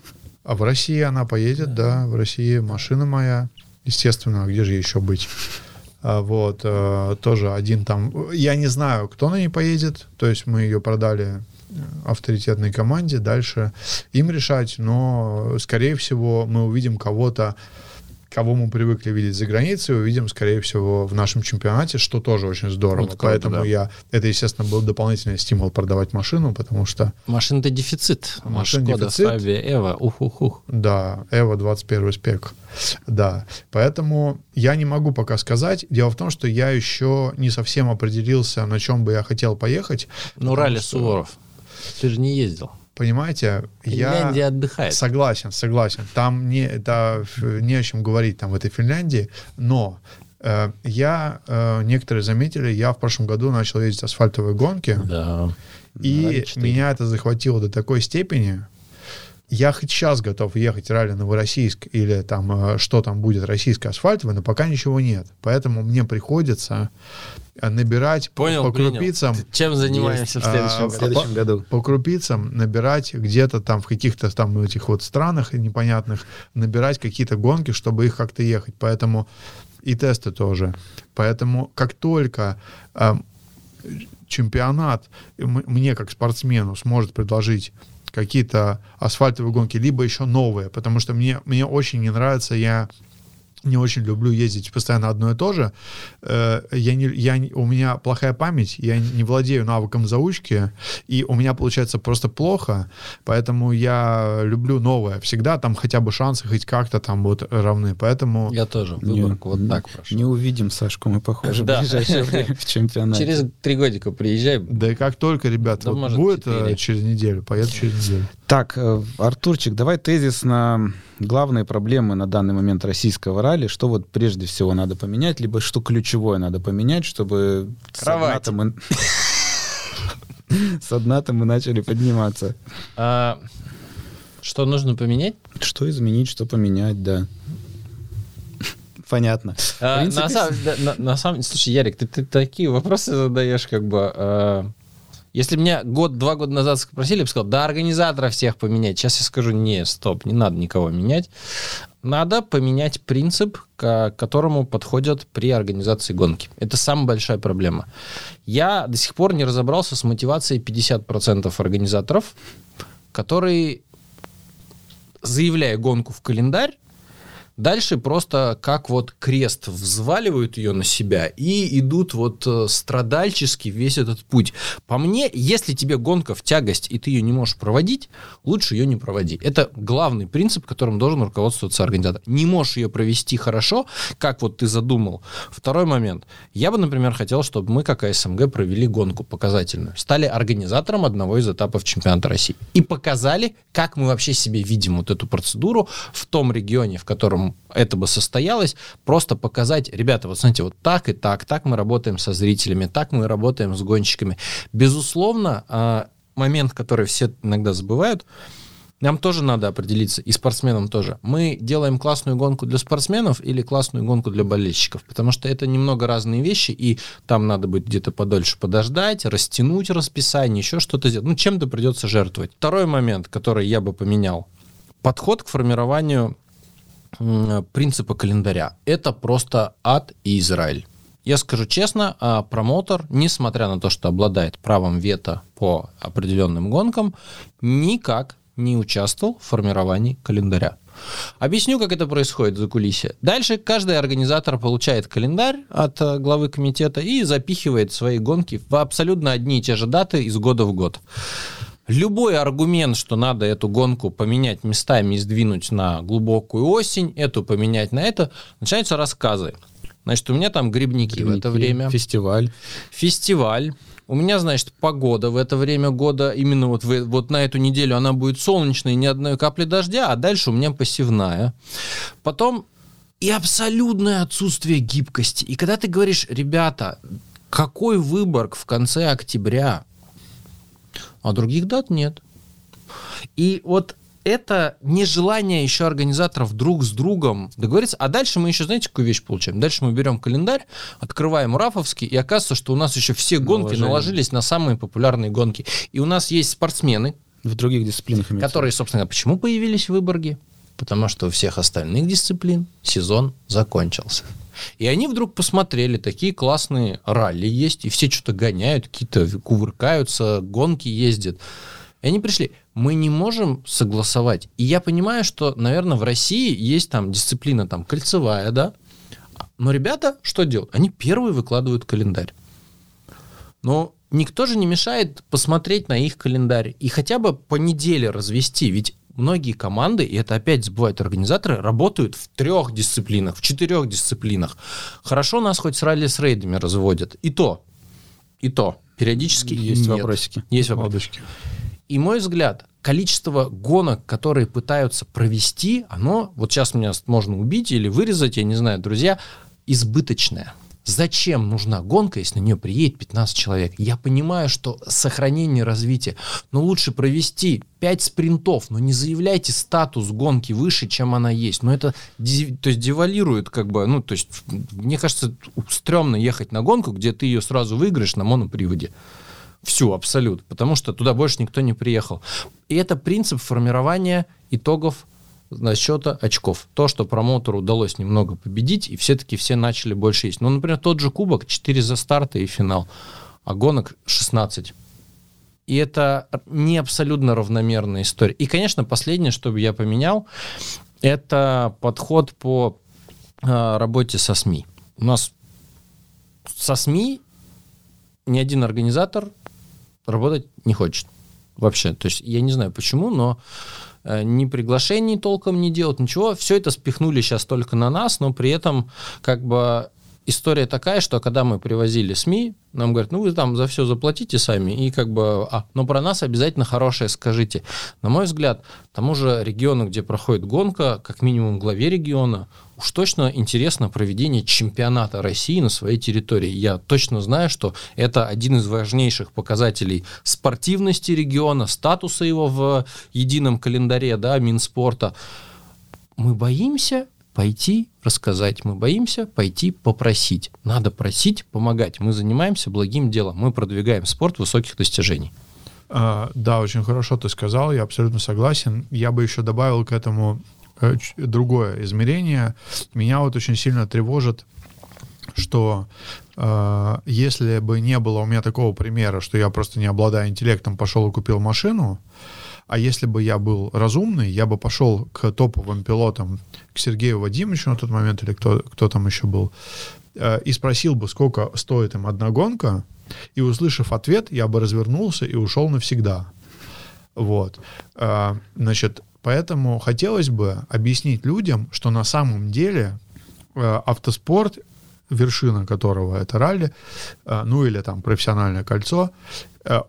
А в России она поедет, да, в России машина моя. Естественно, а где же еще быть? А вот, э, тоже один там... Я не знаю, кто на ней поедет. То есть мы ее продали э, авторитетной команде. Дальше им решать. Но, скорее всего, мы увидим кого-то, кого мы привыкли видеть за границей, увидим, скорее всего, в нашем чемпионате, что тоже очень здорово. Вот круто, Поэтому да. я... Это, естественно, был дополнительный стимул продавать машину, потому что Машина-то дефицит. Машин Шкода дефицит. Фабия Эва. Ух-ух-ух. Да, Эва 21 спек. Да. Поэтому я не могу пока сказать. Дело в том, что я еще не совсем определился, на чем бы я хотел поехать. Ну, ралли что, Суворов. Ты же не ездил. Понимаете, Финляндия я отдыхает. согласен, согласен. Там не, это, не о чем говорить там в этой Финляндии, но э, я, э, некоторые заметили, я в прошлом году начал ездить асфальтовые гонки, Да. И четыре. меня это захватило до такой степени. Я хоть сейчас готов ехать ралли Новороссийск или там э, что там будет российское асфальтовое, но пока ничего нет. Поэтому мне приходится набирать Понял, по принял. крупицам, Чем занимаемся в А, следующем В году? следующем году. по крупицам набирать где-то там в каких-то там этих вот странах непонятных, набирать какие-то гонки, чтобы их как-то ехать. Поэтому и тесты тоже. Поэтому как только э, чемпионат мне как спортсмену сможет предложить какие-то асфальтовые гонки, либо еще новые, потому что мне, мне очень не нравится, я не очень люблю ездить постоянно одно и то же. Э, я не, я, не- у меня плохая память, я не владею навыком заучки, и у меня получается просто плохо, поэтому я люблю новое. Всегда там хотя бы шансы хоть как-то там будут равны. Поэтому Я тоже Не- выборку вот так прошел. Не увидим Сашку, мы, похоже, Да. в ближайшее время в чемпионате. Через три годика приезжай. да и как только, ребята, Да, вот будет э, четыре. через неделю, поеду через неделю. Так, э, Артурчик, давай тезис на главные проблемы на данный момент российского ралли. Что вот прежде всего надо поменять, либо что ключевое надо поменять, чтобы с Кровати. дна-то мы... С дна-то мы начали подниматься. А, что нужно поменять? Что изменить, что поменять, да. Понятно. А, принципе, на, самом, на- на самом- слушай, Ярик, ты, ты такие вопросы задаешь, как бы. Если меня год-два года назад спросили, я бы сказал, да, организаторов всех поменять. Сейчас я скажу, не, стоп, не надо никого менять. Надо поменять принцип, к которому подходят при организации гонки. Это самая большая проблема. Я до сих пор не разобрался с мотивацией 50% организаторов, которые, заявляя гонку в календарь, Дальше просто как вот крест взваливают ее на себя и идут вот э, страдальчески весь этот путь. По мне, если тебе гонка в тягость и ты ее не можешь проводить, лучше ее не проводи. Это главный принцип, которым должен руководствоваться организатор. Не можешь ее провести хорошо, как вот ты задумал. Второй момент. Я бы, например, хотел, чтобы мы, как АСМГ, провели гонку показательную. Стали организатором одного из этапов чемпионата России. И показали, как мы вообще себе видим вот эту процедуру в том регионе, в котором это бы состоялось. Просто показать, ребята, вот смотрите, вот так и так, так мы работаем со зрителями, так мы работаем с гонщиками. Безусловно, а, момент, который все иногда забывают, нам тоже надо определиться, и спортсменам тоже. Мы делаем классную гонку для спортсменов или классную гонку для болельщиков, потому что это немного разные вещи, и там надо будет где-то подольше подождать, растянуть расписание, еще что-то сделать. Ну, чем-то придется жертвовать. Второй момент, который я бы поменял. Подход к формированию м, принципа календаря. Это просто ад и Израиль. Я скажу честно, а, промоутер, несмотря на то, что обладает правом вето по определенным гонкам, никак не участвовал в формировании календаря. Объясню, как это происходит за кулисье. Дальше каждый организатор получает календарь от э, главы комитета и запихивает свои гонки в абсолютно одни и те же даты из года в год. Любой аргумент, что надо эту гонку поменять местами и сдвинуть на глубокую осень, эту поменять на это, начинаются рассказы. Значит, у меня там грибники, в это время Фестиваль. фестиваль. У меня, значит, погода в это время года, именно вот, в- вот на эту неделю она будет солнечной, ни одной капли дождя, а дальше у меня посевная. Потом и абсолютное отсутствие гибкости. И когда ты говоришь, ребята, какой выборг в конце октября, а других дат нет. И вот это нежелание еще организаторов друг с другом договориться. А дальше мы еще, знаете, какую вещь получаем? Дальше мы берем календарь, открываем Рафовский, и оказывается, что у нас еще все гонки Наложили. наложились на самые популярные гонки. И у нас есть спортсмены, В других дисциплинах которые, собственно, почему появились в Выборге? Потому что у всех остальных дисциплин сезон закончился. И они вдруг посмотрели, такие классные ралли есть, и все что-то гоняют, какие-то кувыркаются, гонки ездят. И они пришли. Мы не можем согласовать. И я понимаю, что, наверное, в России есть там дисциплина там кольцевая, да? Но ребята что делают? Они первые выкладывают календарь. Но никто же не мешает посмотреть на их календарь и хотя бы по неделе развести. Ведь многие команды, и это опять забывают организаторы, работают в трех дисциплинах, в четырех дисциплинах. Хорошо нас хоть с ралли с рейдами разводят. И то, и то. Периодически Есть нет. вопросики. Есть вопросы. Ладочки. И мой взгляд, количество гонок, которые пытаются провести, оно, вот сейчас меня можно убить или вырезать, я не знаю, друзья, избыточное. Зачем нужна гонка, если на нее приедет 15 человек? Я понимаю, что сохранение развития, но лучше провести 5 спринтов, но не заявляйте статус гонки выше, чем она есть. Но это то есть девалирует, как бы, ну, то есть, мне кажется, стрёмно ехать на гонку, где ты ее сразу выиграешь на моноприводе. Всю, абсолют. Потому что туда больше никто не приехал. И это принцип формирования итогов за счета очков. То, что промоутеру удалось немного победить, и все-таки все начали больше есть. Ну, например, тот же кубок, 4 за старта и финал, а гонок 16. И это не абсолютно равномерная история. И, конечно, последнее, что бы я поменял, это подход по а, работе со СМИ. У нас со СМИ ни один организатор работать не хочет. Вообще. То есть я не знаю почему, но э, ни приглашений толком не делают, ничего. Все это спихнули сейчас только на нас, но при этом как бы история такая, что когда мы привозили СМИ, нам говорят, ну вы там за все заплатите сами, и как бы, а, но про нас обязательно хорошее скажите. На мой взгляд, тому же региону, где проходит гонка, как минимум главе региона, уж точно интересно проведение чемпионата России на своей территории. Я точно знаю, что это один из важнейших показателей спортивности региона, статуса его в едином календаре, да, Минспорта. Мы боимся пойти рассказать. Мы боимся пойти попросить. Надо просить, помогать. Мы занимаемся благим делом. Мы продвигаем спорт высоких достижений. А, да, очень хорошо ты сказал, я абсолютно согласен. Я бы еще добавил к этому другое измерение. Меня вот очень сильно тревожит, что э, если бы не было у меня такого примера, что я просто не обладая интеллектом пошел и купил машину, а если бы я был разумный, я бы пошел к топовым пилотам, к Сергею Вадимовичу на тот момент, или кто, кто там еще был, э, и спросил бы, сколько стоит им одна гонка, и услышав ответ, я бы развернулся и ушел навсегда. Вот. Э, значит, поэтому хотелось бы объяснить людям, что на самом деле э, автоспорт вершина которого это ралли, ну или там профессиональное кольцо,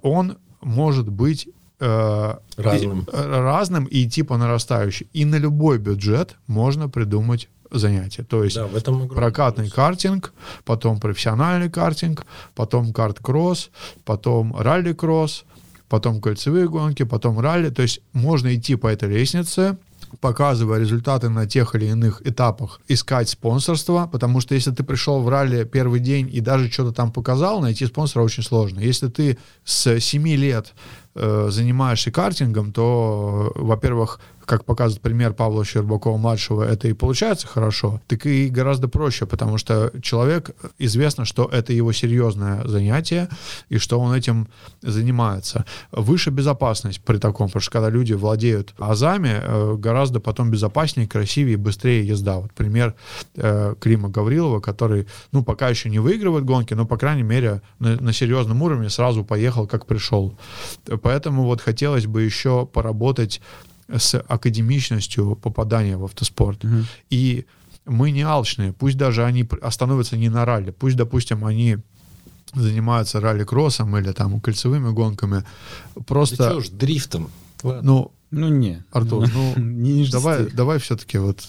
он может быть э, разным. И, э, разным и идти по нарастающей. И на любой бюджет можно придумать занятие. То есть да, в этом прокатный плюс. картинг, потом профессиональный картинг, потом карт-кросс, потом ралли-кросс, потом кольцевые гонки, потом ралли. То есть можно идти по этой лестнице, показывая результаты на тех или иных этапах, искать спонсорство, потому что если ты пришел в ралли первый день и даже что-то там показал, найти спонсора очень сложно. Если ты с 7 лет э, занимаешься картингом, то, во-первых, как показывает пример Павла Щербакова-младшего, это и получается хорошо, так и гораздо проще, потому что человек, известно, что это его серьезное занятие, и что он этим занимается. Выше безопасность при таком, потому что когда люди владеют азами, э, гораздо потом безопаснее, красивее быстрее езда. Вот пример э, Клима Гаврилова, который, ну, пока еще не выигрывает гонки, но, по крайней мере, на, на серьезном уровне сразу поехал, как пришел. Поэтому вот хотелось бы еще поработать с академичностью попадания в автоспорт. Угу. И мы не алчные, пусть даже они остановятся не на ралли, пусть, допустим, они занимаются ралли-кроссом или там кольцевыми гонками, просто... Да что уж, дрифтом. Ну, ну не. Артур, ну, не давай, давай все-таки вот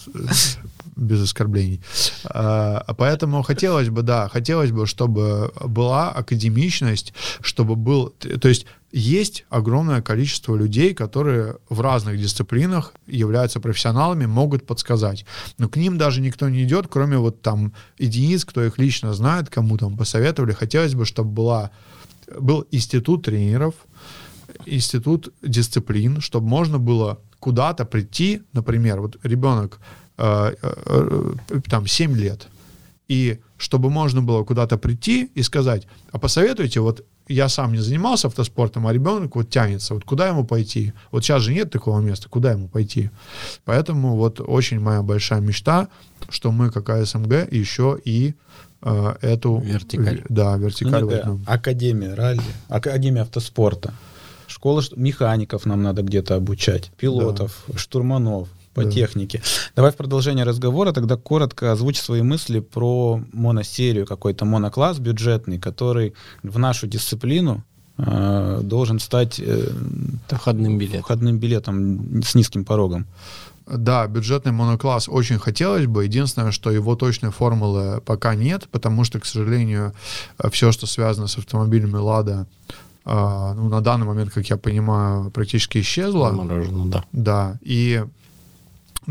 без оскорблений. А, поэтому хотелось бы, да, хотелось бы, чтобы была академичность, чтобы был, то есть есть огромное количество людей, которые в разных дисциплинах являются профессионалами, могут подсказать. Но к ним даже никто не идет, кроме вот там единиц, кто их лично знает, кому там посоветовали. Хотелось бы, чтобы была, был институт тренеров, институт дисциплин, чтобы можно было куда-то прийти, например, вот ребенок там 7 лет, и чтобы можно было куда-то прийти и сказать, а посоветуйте, вот я сам не занимался автоспортом, а ребенок вот тянется, вот куда ему пойти? Вот сейчас же нет такого места, куда ему пойти? Поэтому вот очень моя большая мечта, что мы как АСМГ еще и э, эту... Вертикаль. Да, вертикаль. Ну, Академия ралли, Академия автоспорта. Школа механиков нам надо где-то обучать, пилотов, да. штурманов по да. технике. Давай в продолжение разговора тогда коротко озвучь свои мысли про моносерию, какой-то монокласс бюджетный, который в нашу дисциплину э, должен стать э, входным билетом. входным билетом с низким порогом. Да, бюджетный монокласс очень хотелось бы. Единственное, что его точной формулы пока нет, потому что, к сожалению, все, что связано с автомобилями «Лада», э, ну, на данный момент, как я понимаю, практически исчезло. Заморожено, да. Да, и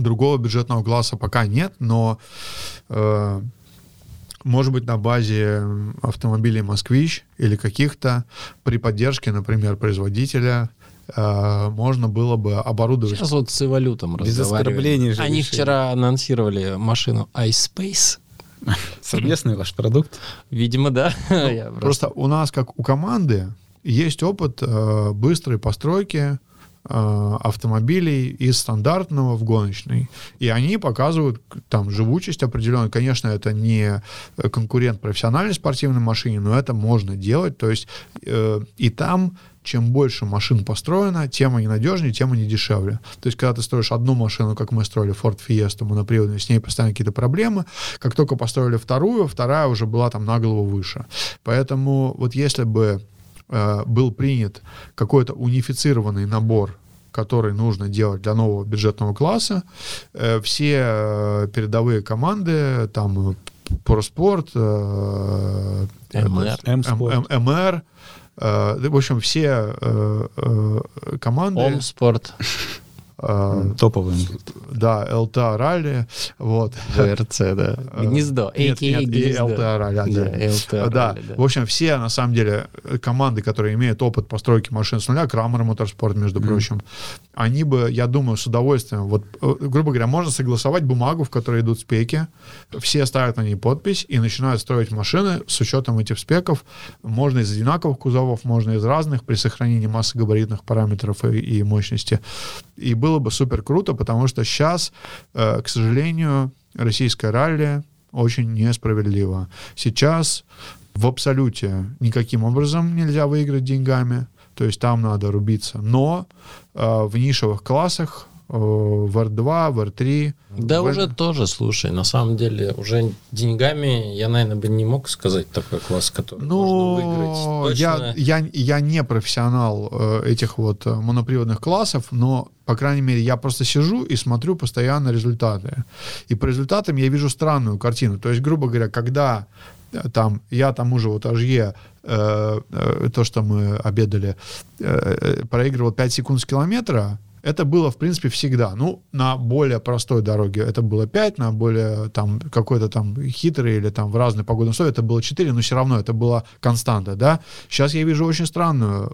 Другого бюджетного класса пока нет, но э, может быть на базе автомобилей «Москвич» или каких-то при поддержке, например, производителя э, можно было бы оборудовать... Сейчас вот с эволютом Без оскорблений же Они решили. вчера анонсировали машину iSpace. Совместный ваш продукт? Видимо, да. Ну, просто у нас, как у команды, есть опыт э, быстрой постройки автомобилей из стандартного в гоночный. И они показывают там живучесть определенную. Конечно, это не конкурент профессиональной спортивной машине, но это можно делать. То есть э, и там чем больше машин построено, тем они надежнее, тем они дешевле. То есть, когда ты строишь одну машину, как мы строили Ford Fiesta моноприводную, с ней постоянно какие-то проблемы. Как только построили вторую, вторая уже была там на голову выше. Поэтому вот если бы э, был принят какой-то унифицированный набор который нужно делать для нового бюджетного класса. Э, все э, передовые команды, там Проспорт, э, МР, в общем, все команды... Омспорт. Uh, Топовые. Да, ЛТА ралли, вот. ВРЦ, да. Гнездо. Нет, нет, и ЛТА ралли. Да, ЛТА да. Ралли, да. В общем, все, на самом деле, команды, которые имеют опыт постройки машин с нуля, Крамер Моторспорт, между mm. прочим, они бы, я думаю, с удовольствием, вот, грубо говоря, можно согласовать бумагу, в которой идут спеки, все ставят на ней подпись и начинают строить машины с учетом этих спеков. Можно из одинаковых кузовов, можно из разных, при сохранении массы габаритных параметров и, и мощности. И было бы супер круто, потому что сейчас, э, к сожалению, российское ралли очень несправедливо. Сейчас в абсолюте никаким образом нельзя выиграть деньгами, то есть там надо рубиться. Но э, в нишевых классах в R2, в R3. Да, в... уже тоже, слушай, на самом деле, уже деньгами я, наверное, бы не мог сказать такой класс, который ну, можно выиграть. Точно... Я, я, я не профессионал э, этих вот э, моноприводных классов, но, по крайней мере, я просто сижу и смотрю постоянно результаты. И по результатам я вижу странную картину. То есть, грубо говоря, когда э, там я тому же вот Ажье э, э, то, что мы обедали, э, проигрывал 5 секунд с километра, это было, в принципе, всегда. Ну, на более простой дороге это было 5, на более там какой-то там хитрый или там в разные погодные условия это было 4, но все равно это была константа, да. Сейчас я вижу очень странную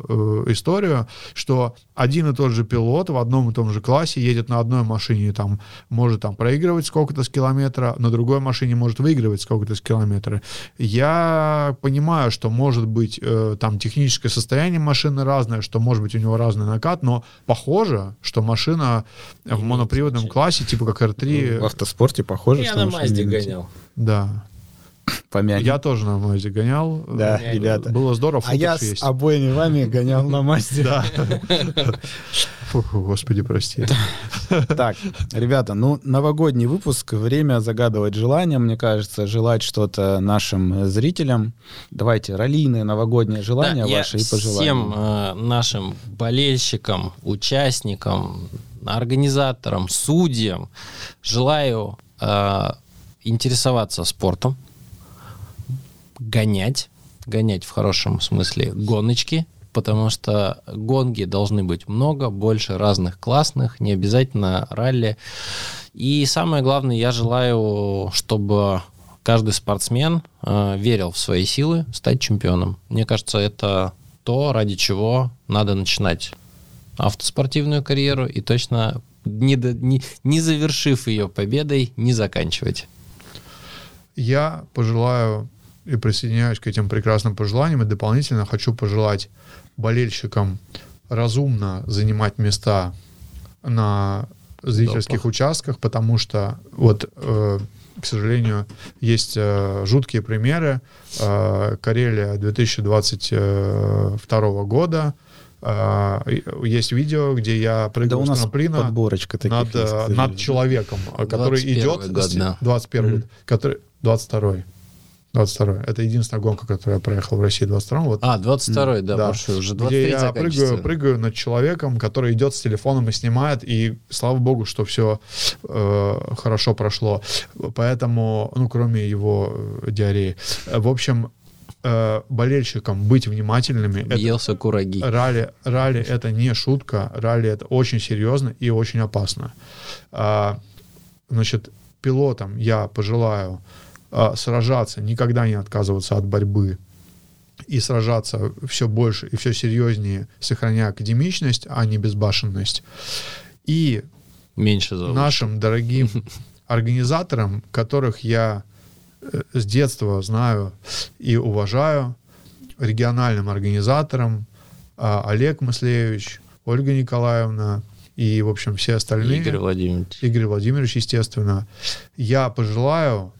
э, историю, что один и тот же пилот в одном и том же классе едет на одной машине, там, может там проигрывать сколько-то с километра, на другой машине может выигрывать сколько-то с километра. Я понимаю, что может быть э, там техническое состояние машины разное, что может быть у него разный накат, но похоже, что машина в моноприводном классе, типа как R3... Ну, в автоспорте похоже, Я на Мазде гонял. Да. Помянем. Я тоже на Мазе гонял. Да, ребята. Было здорово. А я с обоими вами гонял на Мазде. Да. Господи, прости. Так, ребята, ну, новогодний выпуск. Время загадывать желания, мне кажется, желать что-то нашим зрителям. Давайте, раллийные новогодние желания да, ваши и пожелания. Всем э, нашим болельщикам, участникам, организаторам, судьям желаю э, интересоваться спортом, гонять, гонять в хорошем смысле гоночки, потому что гонки должны быть много, больше разных классных, не обязательно ралли. И самое главное, я желаю, чтобы каждый спортсмен э, верил в свои силы стать чемпионом. Мне кажется, это то, ради чего надо начинать автоспортивную карьеру и точно не, до, не, не завершив ее победой, не заканчивать. Я пожелаю и присоединяюсь к этим прекрасным пожеланиям. И дополнительно хочу пожелать болельщикам разумно занимать места на зрительских Допах. участках, потому что вот, э, к сожалению, есть э, жуткие примеры. Э, Карелия 2022 года. Э, есть видео, где я прыгаю да с трамплина подборочка над, есть, над человеком, который идет... Год, да. 21 mm-hmm. который 22 22 Это единственная гонка, которую я проехал в России 22 вот. А, 22 да, да. Больше, уже 23 Где я прыгаю, прыгаю над человеком, который идет с телефоном и снимает, и слава богу, что все э, хорошо прошло. Поэтому, ну, кроме его э, диареи. В общем, э, болельщикам быть внимательными. Елся кураги. Ралли, ралли это не шутка, ралли это очень серьезно и очень опасно. А, значит, пилотам я пожелаю а, сражаться, никогда не отказываться от борьбы и сражаться все больше и все серьезнее, сохраняя академичность, а не безбашенность. И Меньше нашим дорогим организаторам, которых я э, с детства знаю и уважаю, региональным организаторам, а, Олег Маслевич, Ольга Николаевна и, в общем, все остальные. Игорь Владимирович. Игорь Владимирович, естественно. Я пожелаю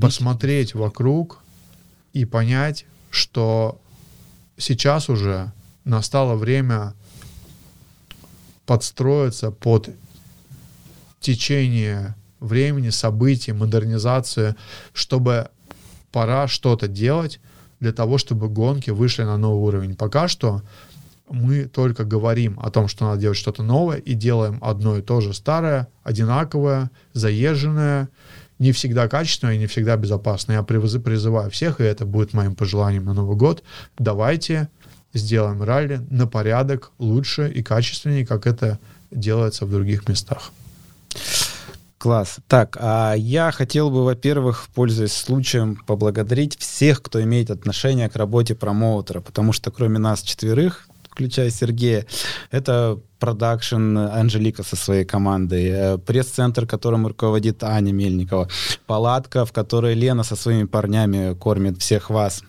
посмотреть вокруг и понять, что сейчас уже настало время подстроиться под течение времени, событий, модернизации, чтобы пора что-то делать для того, чтобы гонки вышли на новый уровень. Пока что мы только говорим о том, что надо делать что-то новое, и делаем одно и то же старое, одинаковое, заезженное, не всегда качественное и не всегда безопасное. Я призываю всех, и это будет моим пожеланием на Новый год, давайте сделаем ралли на порядок лучше и качественнее, как это делается в других местах. Класс. Так, а я хотел бы, во-первых, пользуясь случаем, поблагодарить всех, кто имеет отношение к работе промоутера, потому что кроме нас четверых, включая Сергея, это продакшн Анжелика со своей командой, э, пресс-центр, которым руководит Аня Мельникова, палатка, в которой Лена со своими парнями кормит всех вас,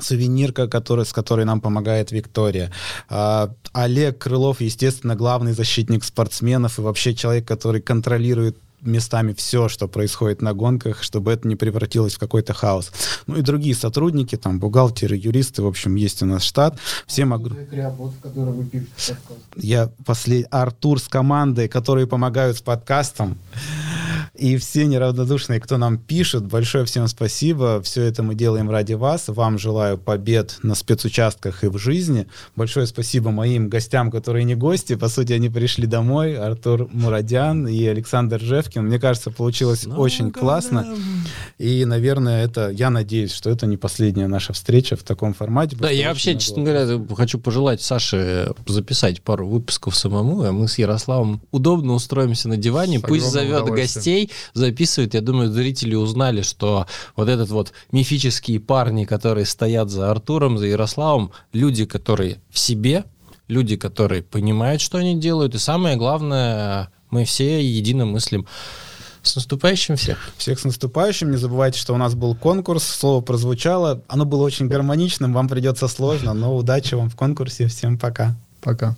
сувенирка, который, с которой нам помогает Виктория. А, Олег Крылов, естественно, главный защитник спортсменов и вообще человек, который контролирует местами все, что происходит на гонках, чтобы это не превратилось в какой-то хаос. Ну и другие сотрудники, там, бухгалтеры, юристы, в общем, есть у нас штат. Всем огр... Я после Артур с командой, которые помогают с подкастом и все неравнодушные, кто нам пишет, большое всем спасибо. Все это мы делаем ради вас. Вам желаю побед на спецучастках и в жизни. Большое спасибо моим гостям, которые не гости. По сути, они пришли домой. Артур Мурадян и Александр Жевкин. Мне кажется, получилось очень классно. И, наверное, это, я надеюсь, что это не последняя наша встреча в таком формате. Да, я вообще, честно говоря, хочу пожелать Саше записать пару выпусков самому, а мы с Ярославом удобно устроимся на диване. С Пусть зовет гостей, записывает. Я думаю, зрители узнали, что вот этот вот мифические парни, которые стоят за Артуром, за Ярославом, люди, которые в себе, люди, которые понимают, что они делают. И самое главное, мы все едино мыслим. С наступающим всех. Всех с наступающим. Не забывайте, что у нас был конкурс. Слово прозвучало. Оно было очень гармоничным. Вам придется сложно, но удачи вам в конкурсе. Всем пока. Пока.